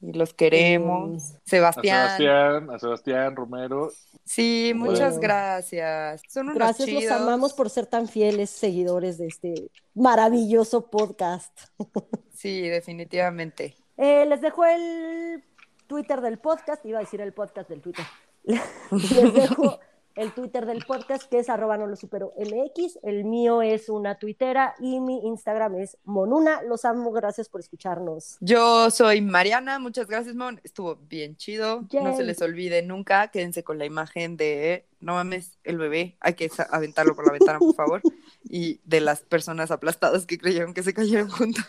Y los queremos. A Sebastián. Sebastián, a Sebastián Romero. Sí, muchas Bueno. gracias. Son unos Gracias, los amamos por ser tan fieles seguidores de este maravilloso podcast. Sí, definitivamente. Eh, les dejo el Twitter del podcast, iba a decir el podcast del Twitter. Les dejo el Twitter del podcast que es arroba no lo supero MX, el mío es una tuitera y mi Instagram es monuna. Los amo, gracias por escucharnos. Yo soy Mariana, muchas gracias, Mon. Estuvo bien chido. No se les olvide nunca. Quédense con la imagen de, no mames, el bebé. Hay que aventarlo por la ventana, por favor. Y de las personas aplastadas que creyeron que se cayeron juntas.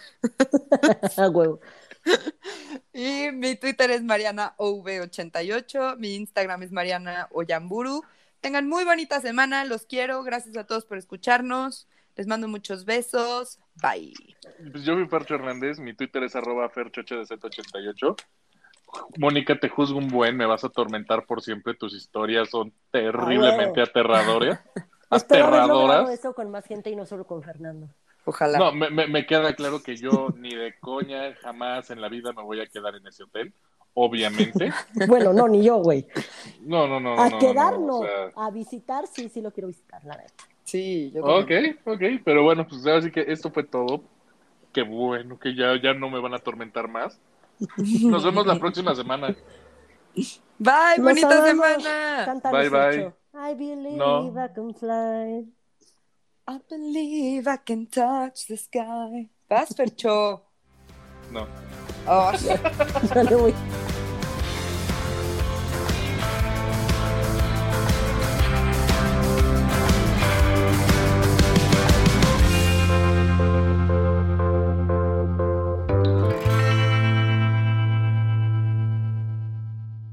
A huevo. Y mi Twitter es MarianaOV88. Mi Instagram es Mariana Oyamburu. Tengan muy bonita semana. Los quiero. Gracias a todos por escucharnos. Les mando muchos besos. Bye. Pues yo soy Fercho Hernández, mi Twitter es arroba ferchohdz88. Mónica, te juzgo un buen, me vas a atormentar por siempre, tus historias son terriblemente aterradoras. Espero haber logrado aterradoras. eso con más gente y no solo con Fernando. Ojalá. No, me, me- me queda claro que yo ni de coña jamás en la vida me voy a quedar en ese hotel, obviamente. Bueno, no, ni yo, güey. No, no, no. A no, quedar no, no, o sea, a visitar sí, sí lo quiero visitar, la neta. Sí, yo Ok, también. ok, pero bueno, pues ahora sí que esto fue todo. Qué bueno que ya, ya no me van a atormentar más. Nos vemos la próxima semana. Bye, bonita amamos. semana. Bye, bye. Fercho. I believe No. I can fly. I believe I can touch the sky. Vas, Fercho. No. Oh, Dale, güey.